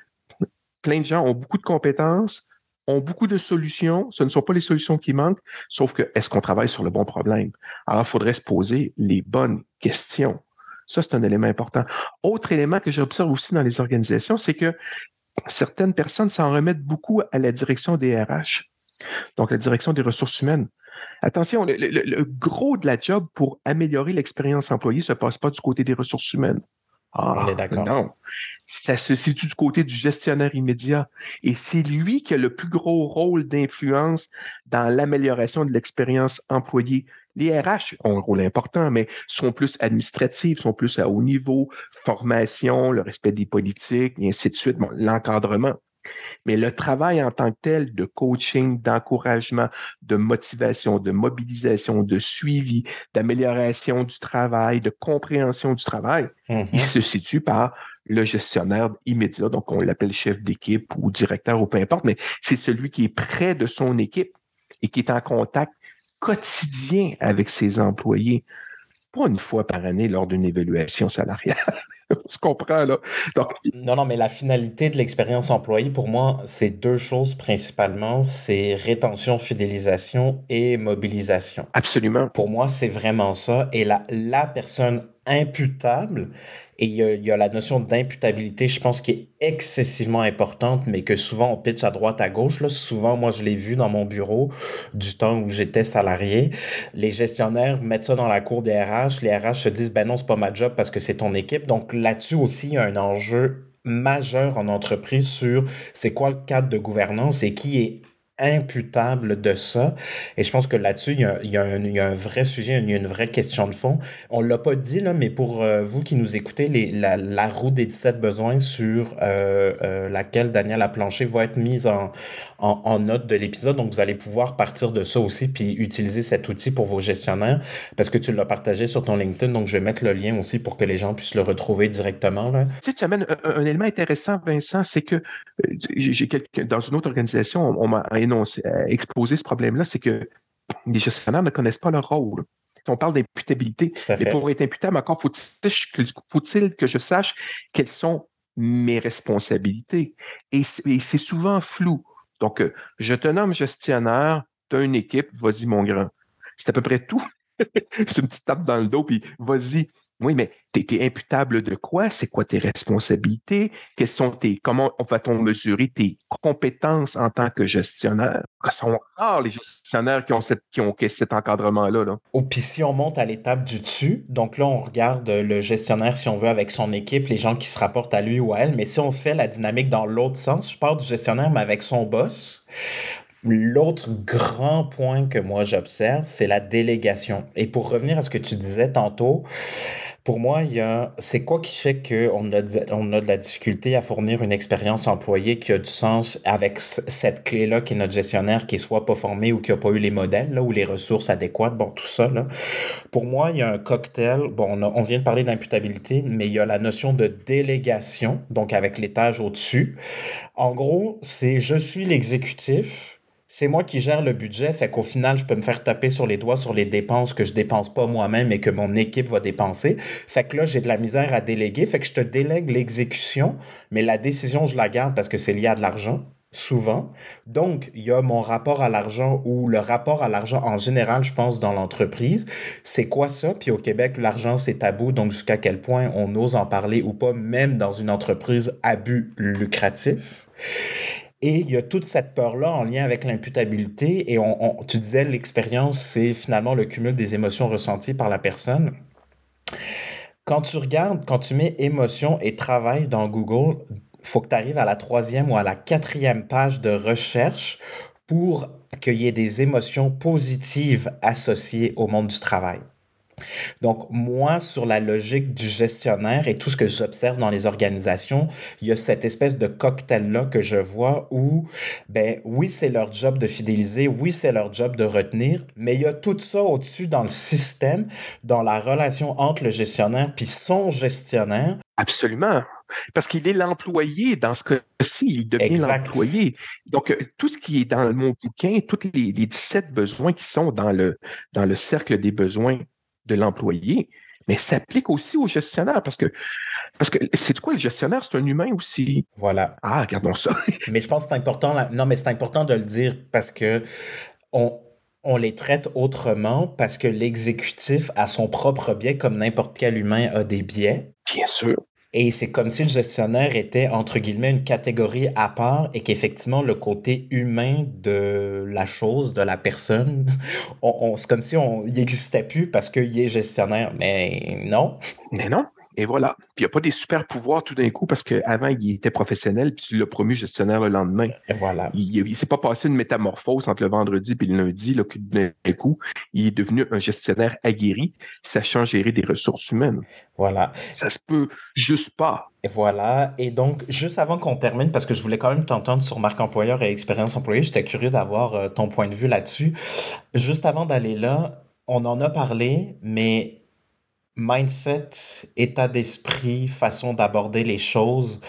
plein de gens ont beaucoup de compétences, ont beaucoup de solutions. Ce ne sont pas les solutions qui manquent, sauf que est-ce qu'on travaille sur le bon problème? Alors, il faudrait se poser les bonnes questions. Ça, c'est un élément important. Autre élément que j'observe aussi dans les organisations, c'est que certaines personnes s'en remettent beaucoup à la direction des RH, donc la direction des ressources humaines. Attention, le, le- le gros de la job pour améliorer l'expérience employée ne se passe pas du côté des ressources humaines. Ah, On est d'accord. Non, ça se situe du côté du gestionnaire immédiat. Et c'est lui qui a le plus gros rôle d'influence dans l'amélioration de l'expérience employée. Les RH ont un rôle important, mais sont plus administratifs, sont plus à haut niveau, formation, le respect des politiques, et ainsi de suite, bon, l'encadrement. Mais le travail en tant que tel de coaching, d'encouragement, de motivation, de mobilisation, de suivi, d'amélioration du travail, de compréhension du travail, il mm-hmm. se situe par le gestionnaire immédiat, donc on l'appelle chef d'équipe ou directeur ou peu importe, mais c'est celui qui est près de son équipe et qui est en contact quotidien avec ses employés, pas une fois par année lors d'une évaluation salariale. *laughs* *laughs* On se comprend, là. Donc... Non, non, mais la finalité de l'expérience employée, pour moi, c'est deux choses principalement. C'est rétention, fidélisation et mobilisation. Absolument. Pour moi, c'est vraiment ça. Et la, la personne imputable et il y, a, la notion d'imputabilité, je pense, qui est excessivement importante, mais que souvent on pitch à droite, à gauche. Là. Souvent, moi, je l'ai vu dans mon bureau du temps où j'étais salarié. Les gestionnaires mettent ça dans la cour des RH. Les RH se disent, ben non, c'est pas ma job parce que c'est ton équipe. Donc là-dessus aussi, il y a un enjeu majeur en entreprise sur c'est quoi le cadre de gouvernance et qui est imputable de ça. Et je pense que là-dessus, il, il, il y, a un vrai sujet, il y a une vraie question de fond. On l'a pas dit, là, mais pour euh, vous qui nous écoutez, les, la, la, roue des 17 besoins sur euh, euh, laquelle Daniel a planché va être mise en, en, note de l'épisode. Donc, vous allez pouvoir partir de ça aussi puis utiliser cet outil pour vos gestionnaires parce que tu l'as partagé sur ton LinkedIn. Donc, je vais mettre le lien aussi pour que les gens puissent le retrouver directement. Là. Tu sais, tu amènes un, élément intéressant, Vincent, c'est que j'ai dans une autre organisation, on, m'a exposé ce problème-là, c'est que *clears throat* les gestionnaires ne connaissent pas leur rôle. On parle d'imputabilité. Mais pour être imputable, encore faut-il que je sache quelles sont mes responsabilités? Et c'est souvent flou. Donc, euh, je te nomme gestionnaire, tu as une équipe, vas-y mon grand. C'est à peu près tout. *laughs* c'est une petite tape dans le dos, puis vas-y. Oui, mais tu es, imputable de quoi? C'est quoi tes responsabilités? Quelles sont tes, comment va-t-on mesurer tes compétences en tant que gestionnaire? Ce sont rares les gestionnaires qui ont, qui ont cet encadrement-là. Là. Puis si on monte à l'étape du dessus, donc là, on regarde le gestionnaire, si on veut, avec son équipe, les gens qui se rapportent à lui ou à elle. Mais si on fait la dynamique dans l'autre sens, je parle du gestionnaire, mais avec son boss. L'autre grand point que moi j'observe, c'est la délégation. Et pour revenir à ce que tu disais tantôt, pour moi, il y a, c'est quoi qui fait qu'on a, on a de la difficulté à fournir une expérience employée qui a du sens avec cette clé-là qui est notre gestionnaire qui est soit pas formé ou qui a pas eu les modèles là, ou les ressources adéquates, bon, tout ça. Là. Pour moi, il y a un cocktail, bon, on, on vient de parler d'imputabilité, mais il y a la notion de délégation, donc avec l'étage au-dessus. En gros, c'est je suis l'exécutif, c'est moi qui gère le budget, fait qu'au final, je peux me faire taper sur les doigts sur les dépenses que je dépense pas moi-même et que mon équipe va dépenser. Fait que là, j'ai de la misère à déléguer, fait que je te délègue l'exécution, mais la décision, je la garde parce que c'est lié à de l'argent souvent. Donc, il y a mon rapport à l'argent ou le rapport à l'argent en général, je pense, dans l'entreprise. C'est quoi ça? Puis au Québec, l'argent, c'est tabou. Donc, jusqu'à quel point on ose en parler ou pas, même dans une entreprise à but lucratif? Et il y a toute cette peur-là en lien avec l'imputabilité. Et on, tu disais, l'expérience, c'est finalement le cumul des émotions ressenties par la personne. Quand tu regardes, quand tu mets émotion et travail dans Google, faut que tu arrives à la troisième ou à la quatrième page de recherche pour qu'il y ait des émotions positives associées au monde du travail. Donc, moi, sur la logique du gestionnaire et tout ce que j'observe dans les organisations, il y a cette espèce de cocktail-là que je vois où, ben oui, c'est leur job de fidéliser, oui, c'est leur job de retenir, mais il y a tout ça au-dessus dans le système, dans la relation entre le gestionnaire puis son gestionnaire. Absolument. Parce qu'il est l'employé dans ce cas-ci, il devient l'employé. Donc, euh, tout ce qui est dans mon bouquin, tous les, les 17 besoins qui sont dans le, dans le cercle des besoins de l'employé, mais s'applique aussi au gestionnaire parce que parce que c'est quoi le gestionnaire, c'est un humain aussi. Voilà. Ah, regardons ça. *laughs* mais je pense que c'est important. Non, mais c'est important de le dire parce que on, on les traite autrement parce que l'exécutif a son propre biais comme n'importe quel humain a des biais. Bien sûr. Et c'est comme si le gestionnaire était, entre guillemets, une catégorie à part et qu'effectivement, le côté humain de la chose, de la personne, *laughs* on, c'est comme si on, n'existait plus parce qu'il est gestionnaire. Mais non. Mais non. Et voilà. Puis il n'y a pas des super pouvoirs tout d'un coup parce qu'avant, il était professionnel, puis tu l'as promu gestionnaire le lendemain. Et voilà. Il ne s'est pas passé une métamorphose entre le vendredi et le lundi, là, que d'un coup, il est devenu un gestionnaire aguerri, sachant gérer des ressources humaines. Voilà. Ça se peut juste pas. Et voilà. Et donc, juste avant qu'on termine, parce que je voulais quand même t'entendre sur marque employeur et expérience employée, j'étais curieux d'avoir euh, ton point de vue là-dessus. Juste avant d'aller là, on en a parlé, mais mindset, état d'esprit, façon d'aborder les choses.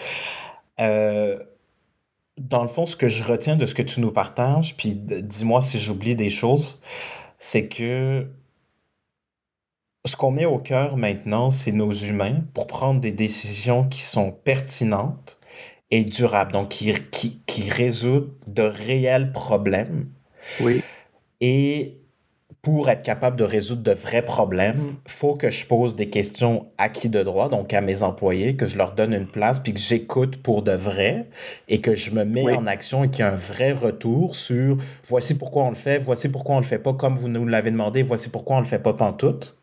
Euh, dans le fond, ce que je retiens de ce que tu nous partages, puis dis-moi si j'oublie des choses, c'est que ce qu'on met au cœur maintenant, c'est nos humains pour prendre des décisions qui sont pertinentes et durables, donc qui, qui, qui résoudent de réels problèmes. Oui. Et pour être capable de résoudre de vrais problèmes, faut que je pose des questions à qui de droit, donc à mes employés, que je leur donne une place, puis que j'écoute pour de vrai, et que je me mets en action et qu'il y a un vrai retour sur voici pourquoi on le fait, voici pourquoi on le fait pas comme vous nous l'avez demandé, voici pourquoi on le fait pas pantoute.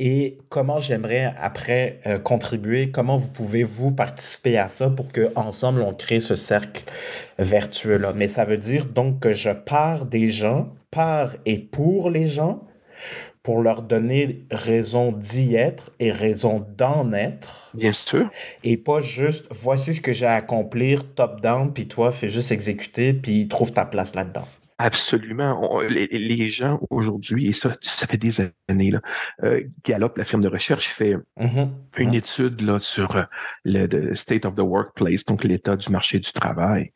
Et comment j'aimerais après euh, contribuer, comment vous pouvez vous participer à ça pour que ensemble on crée ce cercle vertueux là. Mais ça veut dire donc que je pars des gens par et pour les gens pour leur donner raison d'y être et raison d'en être. Bien sûr. Et pas juste voici ce que j'ai à accomplir top-down, puis toi, fais juste exécuter, puis trouve ta place là-dedans. Absolument. les, gens aujourd'hui, et ça, ça fait des années, là, euh, Gallup, la firme de recherche, fait mm-hmm. une mm-hmm. étude là, sur euh, le state of the workplace, donc l'état du marché du travail.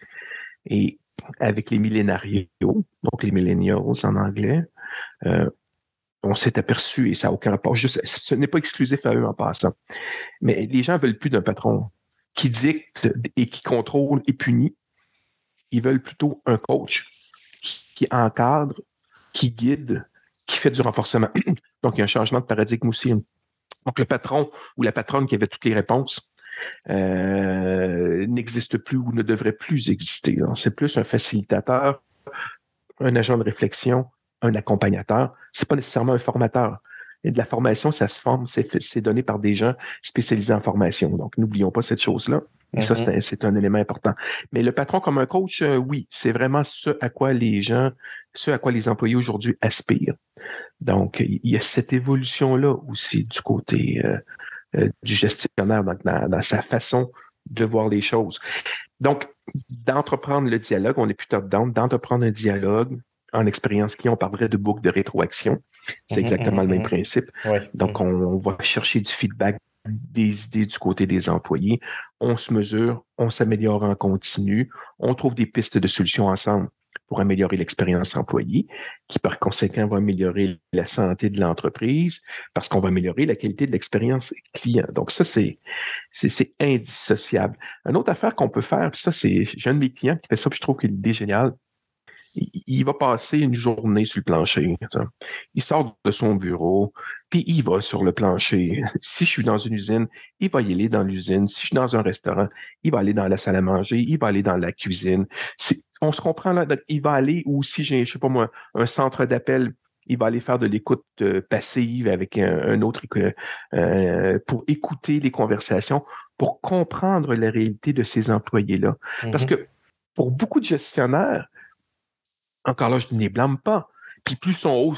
Et avec les millénarios, donc les millennials en anglais, euh, on s'est aperçu, et ça n'a aucun rapport, ce n'est pas exclusif à eux en passant, mais les gens veulent plus d'un patron qui dicte et qui contrôle et punit. Ils veulent plutôt un coach qui encadre, qui guide, qui fait du renforcement. *clears throat* Donc, il y a un changement de paradigme aussi. Donc, le patron ou la patronne qui avait toutes les réponses euh, n'existe plus ou ne devrait plus exister. C'est plus un facilitateur, un agent de réflexion, un accompagnateur. C'est pas nécessairement un formateur. Et de la formation, ça se forme, c'est donné par des gens spécialisés en formation. Donc, n'oublions pas cette chose-là. Et ça, mm-hmm. c'est un, élément important. Mais le patron comme un coach, euh, oui, c'est vraiment ce à quoi les gens, ce à quoi les employés aujourd'hui aspirent. Donc, il y a cette évolution-là aussi du côté euh, euh, du gestionnaire dans, sa façon de voir les choses. Donc, d'entreprendre le dialogue, on n'est plus top-down, d'entreprendre un dialogue en expérience qui, on parlerait de boucle de rétroaction. C'est mhm, exactement le même mhm, mhm. principe. Donc, on, va chercher du feedback des idées du côté des employés. On se mesure, on s'améliore en continu, on trouve des pistes de solutions ensemble pour améliorer l'expérience employée, qui par conséquent va améliorer la santé de l'entreprise parce qu'on va améliorer la qualité de l'expérience client. Donc ça, c'est, c'est, indissociable. Une autre affaire qu'on peut faire, ça, c'est, j'ai un de mes clients qui fait ça, puis je trouve qu'il est génial. Il, va passer une journée sur le plancher. Il sort de son bureau, puis il va sur le plancher. *laughs* Si je suis dans une usine, il va y aller dans l'usine. Si je suis dans un restaurant, il va aller dans la salle à manger, il va aller dans la cuisine on se comprend là, il va aller, ou si j'ai, je sais pas moi, un centre d'appel, il va aller faire de l'écoute euh, passive avec un, autre euh, pour écouter les conversations, pour comprendre la réalité de ces employés-là. Parce mm-hmm. que pour beaucoup de gestionnaires, encore là, je ne les blâme pas. Puis plus sont hauts,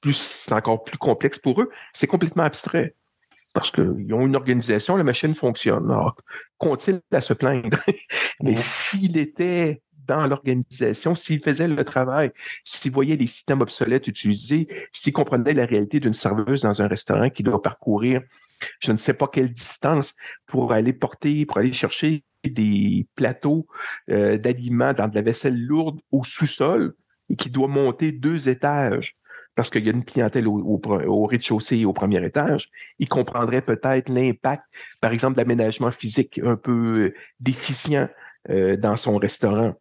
plus c'est encore plus complexe pour eux. C'est complètement abstrait. Parce qu'ils ont une organisation, la machine fonctionne. Alors, qu'ont-ils à se plaindre? *laughs* Mais mm-hmm. s'il était dans l'organisation, s'ils faisaient le travail, s'ils voyaient les systèmes obsolètes utilisés, s'ils comprenaient la réalité d'une serveuse dans un restaurant qui doit parcourir je ne sais pas quelle distance pour aller porter, pour aller chercher des plateaux euh, d'aliments dans de la vaisselle lourde au sous-sol et qui doit monter deux étages parce qu'il y a une clientèle au, rez-de-chaussée et au premier étage, il comprendrait peut-être l'impact, par exemple, d'aménagement physique un peu déficient euh, dans son restaurant.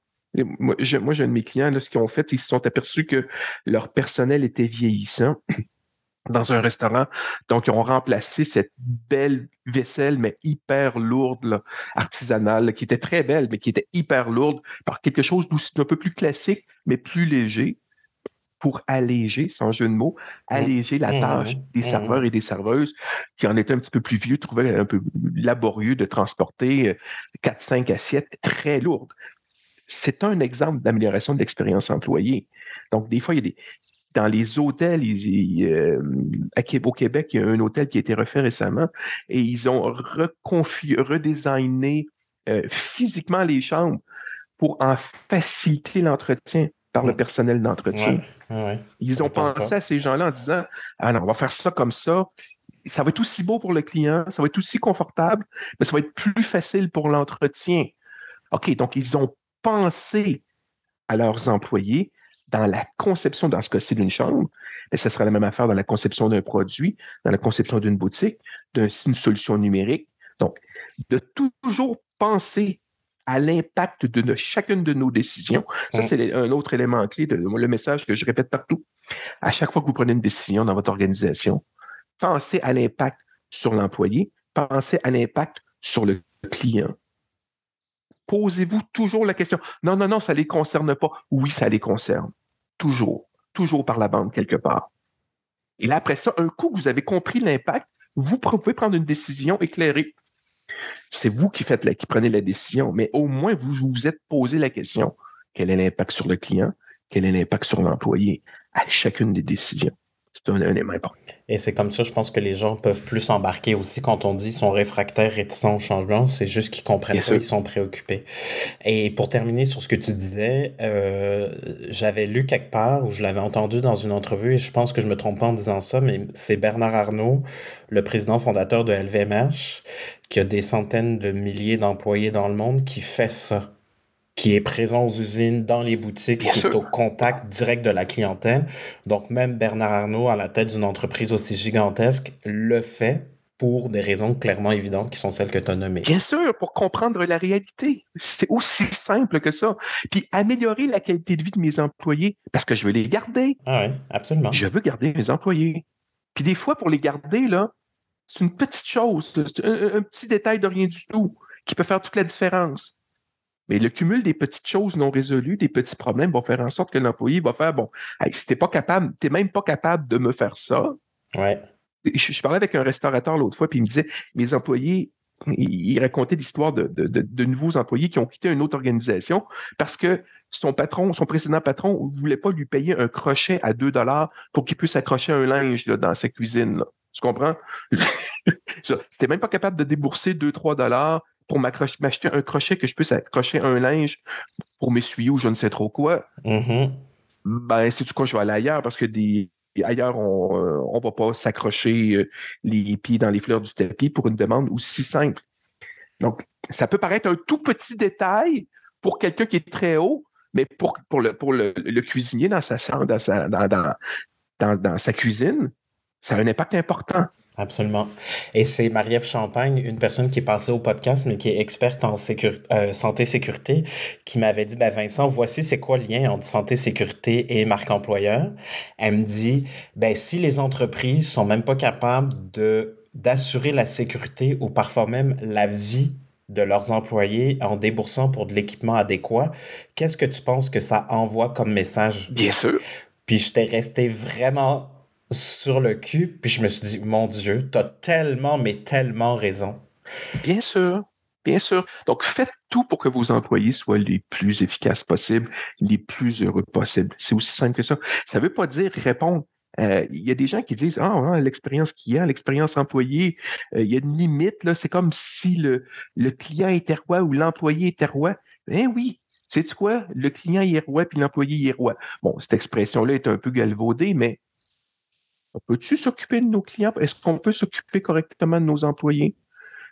Moi, j'ai un de mes clients, là, ce qu'ils ont fait, ils se sont aperçus que leur personnel était vieillissant *clears throat* dans un restaurant. Donc, ils ont remplacé cette belle vaisselle, mais hyper lourde, artisanale, qui était très belle, mais qui était hyper lourde, par quelque chose d'un peu plus classique, mais plus léger, pour alléger, sans jeu de mots, alléger la Mmh, tâche des mmh. serveurs et des serveuses qui en étaient un petit peu plus vieux, trouvaient un peu laborieux de transporter 4-5 assiettes très lourdes. C'est un exemple d'amélioration de l'expérience employée. Donc, des fois, il y a des, dans les hôtels, euh, à Québec, au Québec, il y a un hôtel qui a été refait récemment et ils ont redesigné euh, physiquement les chambres pour en faciliter l'entretien par le personnel d'entretien. Ouais, ouais. Ils ont pensé pas. à ces gens-là en disant Ah non, on va faire ça comme ça. Ça va être aussi beau pour le client, ça va être aussi confortable, mais ça va être plus facile pour l'entretien. OK, donc ils ont pensé à leurs employés dans la conception, dans ce cas-ci, d'une chambre, mais ça sera la même affaire dans la conception d'un produit, dans la conception d'une boutique, d'une solution numérique. Donc, de toujours penser à l'impact de chacune de nos décisions. Ça, Mm. c'est un autre élément clé de le message que je répète partout. À chaque fois que vous prenez une décision dans votre organisation, pensez à l'impact sur l'employé, pensez à l'impact sur le client. Posez-vous toujours la question. Non, non, non, ça ne les concerne pas. Oui, ça les concerne. Toujours. Toujours par la bande quelque part. Et là, après ça, un coup vous avez compris l'impact, vous pouvez prendre une décision éclairée. C'est vous qui qui prenez la décision, mais au moins vous vous êtes posé la question. Quel est l'impact sur le client? Quel est l'impact sur l'employé? À chacune des décisions? C'est un, un élément important. Et c'est comme ça, je pense que les gens peuvent plus embarquer aussi quand on dit sont réfractaires, réticents au changement. C'est juste qu'ils comprennent pas, ils sont préoccupés. Et pour terminer sur ce que tu disais, euh, j'avais lu quelque part ou je l'avais entendu dans une entrevue et je pense que je me trompe pas en disant ça, mais c'est Bernard Arnault, le président fondateur de LVMH, qui a des centaines de milliers d'employés dans le monde, qui fait ça qui est présent aux usines, dans les boutiques, Bien qui est au contact direct de la clientèle. Donc, même Bernard Arnault, à la tête d'une entreprise aussi gigantesque, le fait pour des raisons clairement évidentes qui sont celles que tu as nommées. Bien sûr, pour comprendre la réalité. C'est aussi simple que ça. Puis améliorer la qualité de vie de mes employés parce que je veux les garder. Ah oui, absolument. Je veux garder mes employés. Puis des fois, pour les garder, là, c'est une petite chose, c'est un, un petit détail de rien du tout qui peut faire toute la différence. Mais le cumul des petites choses non résolues, des petits problèmes, va faire en sorte que l'employé va faire bon, hey, si t'es pas capable, t'es même pas capable de me faire ça. Ouais. Je, je parlais avec un restaurateur l'autre fois, puis il me disait, mes employés, il, il racontait l'histoire de, de, de, de nouveaux employés qui ont quitté une autre organisation parce que son patron, son précédent patron, ne voulait pas lui payer un crochet à 2 dollars pour qu'il puisse accrocher un linge là, dans sa cuisine. Là. Tu comprends? *laughs* C'était même pas capable de débourser 2-3 dollars pour m'acheter un crochet que je puisse accrocher un linge pour m'essuyer ou je ne sais trop quoi. Mm-hmm. Ben, c'est du quoi, je vais aller ailleurs parce que des, ailleurs, on ne va pas s'accrocher les pieds dans les fleurs du tapis pour une demande aussi simple. Donc, ça peut paraître un tout petit détail pour quelqu'un qui est très haut, mais pour, pour, le, pour le, le cuisinier dans sa, dans, sa, dans, dans, dans, dans sa cuisine, ça a un impact important. Absolument. Et c'est Marie-Ève Champagne, une personne qui est passée au podcast, mais qui est experte en euh, santé-sécurité, qui m'avait dit, ben Vincent, voici c'est quoi le lien entre santé-sécurité et marque employeur. Elle me dit, ben si les entreprises sont même pas capables de d'assurer la sécurité ou parfois même la vie de leurs employés en déboursant pour de l'équipement adéquat, qu'est-ce que tu penses que ça envoie comme message? Bien sûr. Puis j'étais resté vraiment sur le cul, puis je me suis dit, mon Dieu, t'as tellement, mais tellement raison. Bien sûr, bien sûr. Donc, faites tout pour que vos employés soient les plus efficaces possibles, les plus heureux possibles. C'est aussi simple que ça. Ça ne veut pas dire répondre. Il euh, y a des gens qui disent, ah, l'expérience a, l'expérience employée, il euh, y a une limite, c'est comme si le, le client était roi ou l'employé était roi. Eh oui, c'est quoi? Le client est roi puis l'employé est roi. Bon, cette expression-là est un peu galvaudée, mais on peut-tu s'occuper de nos clients? Est-ce qu'on peut s'occuper correctement de nos employés?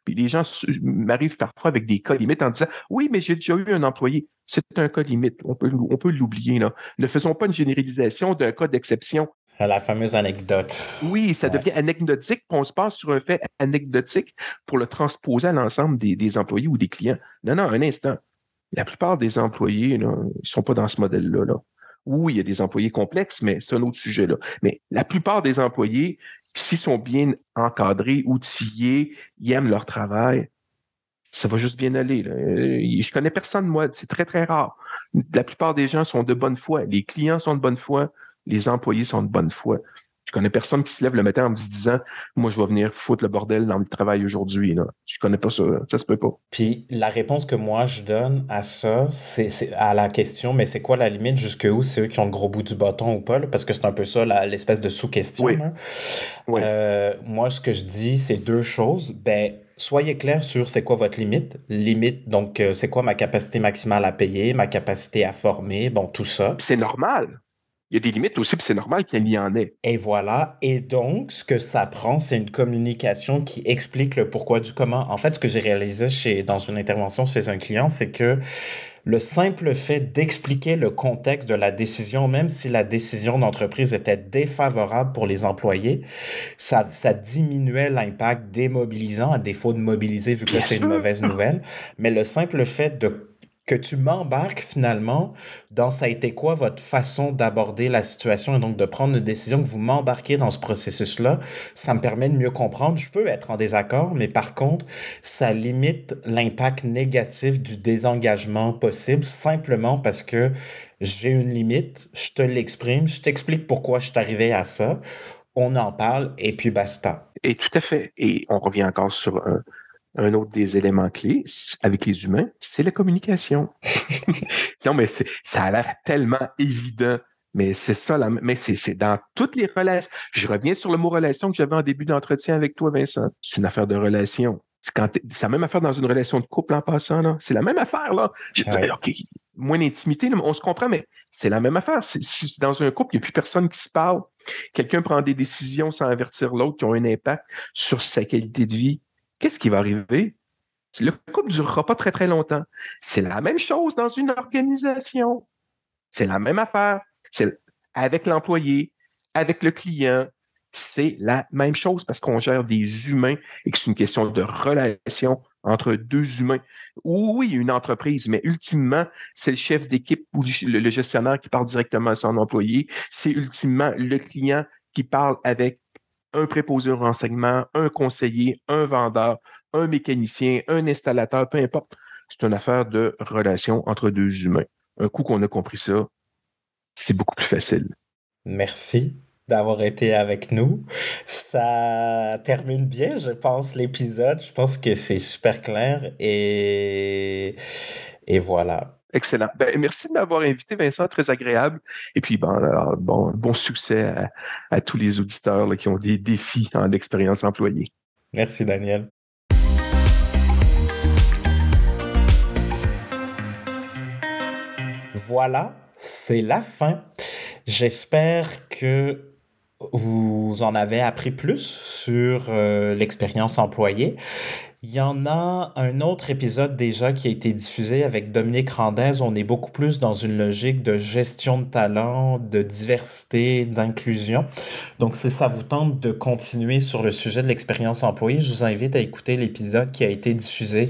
Puis les gens m'arrivent parfois avec des cas limites en disant Oui, mais j'ai déjà eu un employé. C'est un cas limite. On peut, on peut l'oublier. Là. Ne faisons pas une généralisation d'un cas d'exception. La fameuse anecdote. Oui, ça ouais. devient anecdotique, on se passe sur un fait anecdotique pour le transposer à l'ensemble des, des, employés ou des clients. Non, non, un instant. La plupart des employés, là, ils ne sont pas dans ce modèle-là. Là. Oui, il y a des employés complexes, mais c'est un autre sujet là. Mais la plupart des employés, s'ils sont bien encadrés, outillés, ils aiment leur travail, ça va juste bien aller. Là. Je connais personne, moi, c'est très, très rare. La plupart des gens sont de bonne foi. Les clients sont de bonne foi. Les employés sont de bonne foi. Je connais personne qui se lève le matin en me disant Moi, je vais venir foutre le bordel dans le travail aujourd'hui. Je connais pas ça. Ça se peut pas. Puis la réponse que moi je donne à ça, c'est à la question mais c'est quoi la limite Jusqu'où c'est eux qui ont le gros bout du bâton ou pas Parce que c'est un peu ça l'espèce de sous-question. Oui. hein. Oui. Euh, moi, ce que je dis, c'est deux choses. Ben, soyez clair sur c'est quoi votre limite. Limite, donc, euh, c'est quoi ma capacité maximale à payer, ma capacité à former, bon, tout ça. C'est normal. Il y a des limites aussi, puis c'est normal qu'il y en ait. Et voilà. Et donc, ce que ça prend, c'est une communication qui explique le pourquoi du comment. En fait, ce que j'ai réalisé chez, dans une intervention chez un client, c'est que le simple fait d'expliquer le contexte de la décision, même si la décision d'entreprise était défavorable pour les employés, ça, ça diminuait l'impact démobilisant à défaut de mobiliser vu que c'est une mauvaise nouvelle. Mais le simple fait de que tu m'embarques finalement dans ça a été quoi votre façon d'aborder la situation et donc de prendre une décision que vous m'embarquez dans ce processus-là, ça me permet de mieux comprendre. Je peux être en désaccord, mais par contre, ça limite l'impact négatif du désengagement possible simplement parce que j'ai une limite, je te l'exprime, je t'explique pourquoi je suis arrivé à ça, on en parle et puis basta. Et tout à fait. Et on revient encore sur un, un autre des éléments clés avec les humains, c'est la communication. *laughs* non, mais ça a l'air tellement évident. Mais c'est ça, la- mais c'est dans toutes les relations. Je reviens sur le mot relation que j'avais en début d'entretien avec toi, Vincent. C'est une affaire de relation. C'est la même affaire dans une relation de couple en passant, là. C'est la même affaire, là. Je- Ouais. OK, moins d'intimité, on se comprend, mais c'est la même affaire. Si dans un couple, il n'y a plus personne qui se parle, quelqu'un prend des décisions sans avertir l'autre qui ont un impact sur sa qualité de vie, qu'est-ce qui va arriver? Le couple ne durera pas très, très longtemps. C'est la même chose dans une organisation. C'est la même affaire. C'est avec l'employé, avec le client. C'est la même chose parce qu'on gère des humains et que c'est une question de relation entre deux humains. Oui, une entreprise, mais ultimement, c'est le chef d'équipe ou le le gestionnaire qui parle directement à son employé. C'est ultimement le client qui parle avec un préposé au renseignement, un conseiller, un vendeur, un mécanicien, un installateur, peu importe. C'est une affaire de relation entre deux humains. Un coup qu'on a compris ça, c'est beaucoup plus facile. Merci d'avoir été avec nous. Ça termine bien, je pense, l'épisode. Je pense que c'est super clair et, et voilà. Excellent. Ben, merci de m'avoir invité, Vincent, très agréable. Et puis, bon, alors, bon, bon succès à, tous les auditeurs qui ont des défis en expérience employée. Merci, Daniel. Voilà, c'est la fin. J'espère que vous en avez appris plus sur euh, l'expérience employée. Il y en a un autre épisode déjà qui a été diffusé avec Dominique Randez. On est beaucoup plus dans une logique de gestion de talent, de diversité, d'inclusion. Donc, si ça vous tente de continuer sur le sujet de l'expérience employée, je vous invite à écouter l'épisode qui a été diffusé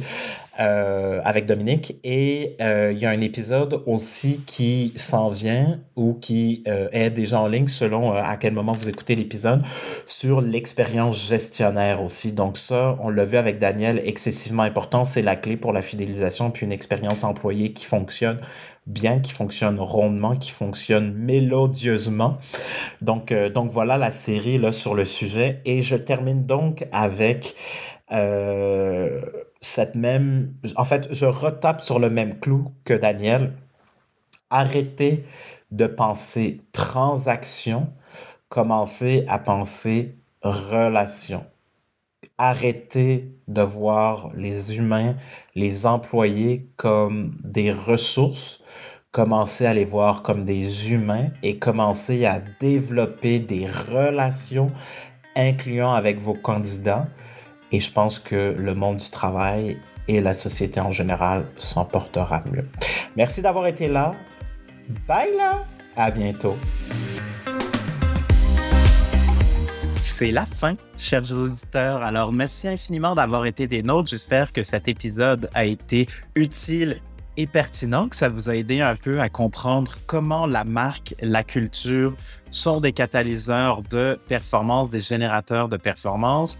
euh, avec Dominique. Et euh, il y a un épisode aussi qui s'en vient ou qui euh, est déjà en ligne selon à quel moment vous écoutez l'épisode sur l'expérience gestionnaire aussi. Donc ça, on l'a vu avec Daniel, excessivement important. C'est la clé pour la fidélisation puis une expérience employée qui fonctionne bien, qui fonctionne rondement, qui fonctionne mélodieusement. Donc, donc voilà la série là sur le sujet. Et je termine donc avec cette même... En fait, je retape sur le même clou que Daniel. Arrêtez de penser transaction, commencez à penser relation. Arrêtez de voir les humains, les employés comme des ressources. Commencez à les voir comme des humains et commencez à développer des relations incluant avec vos candidats. Et je pense que le monde du travail et la société en général s'en portera mieux. Merci d'avoir été là. Bye là. À bientôt. C'est la fin, chers auditeurs. Alors, merci infiniment d'avoir été des nôtres. J'espère que cet épisode a été utile et pertinent, que ça vous a aidé un peu à comprendre comment la marque, la culture sont des catalyseurs de performance, des générateurs de performance.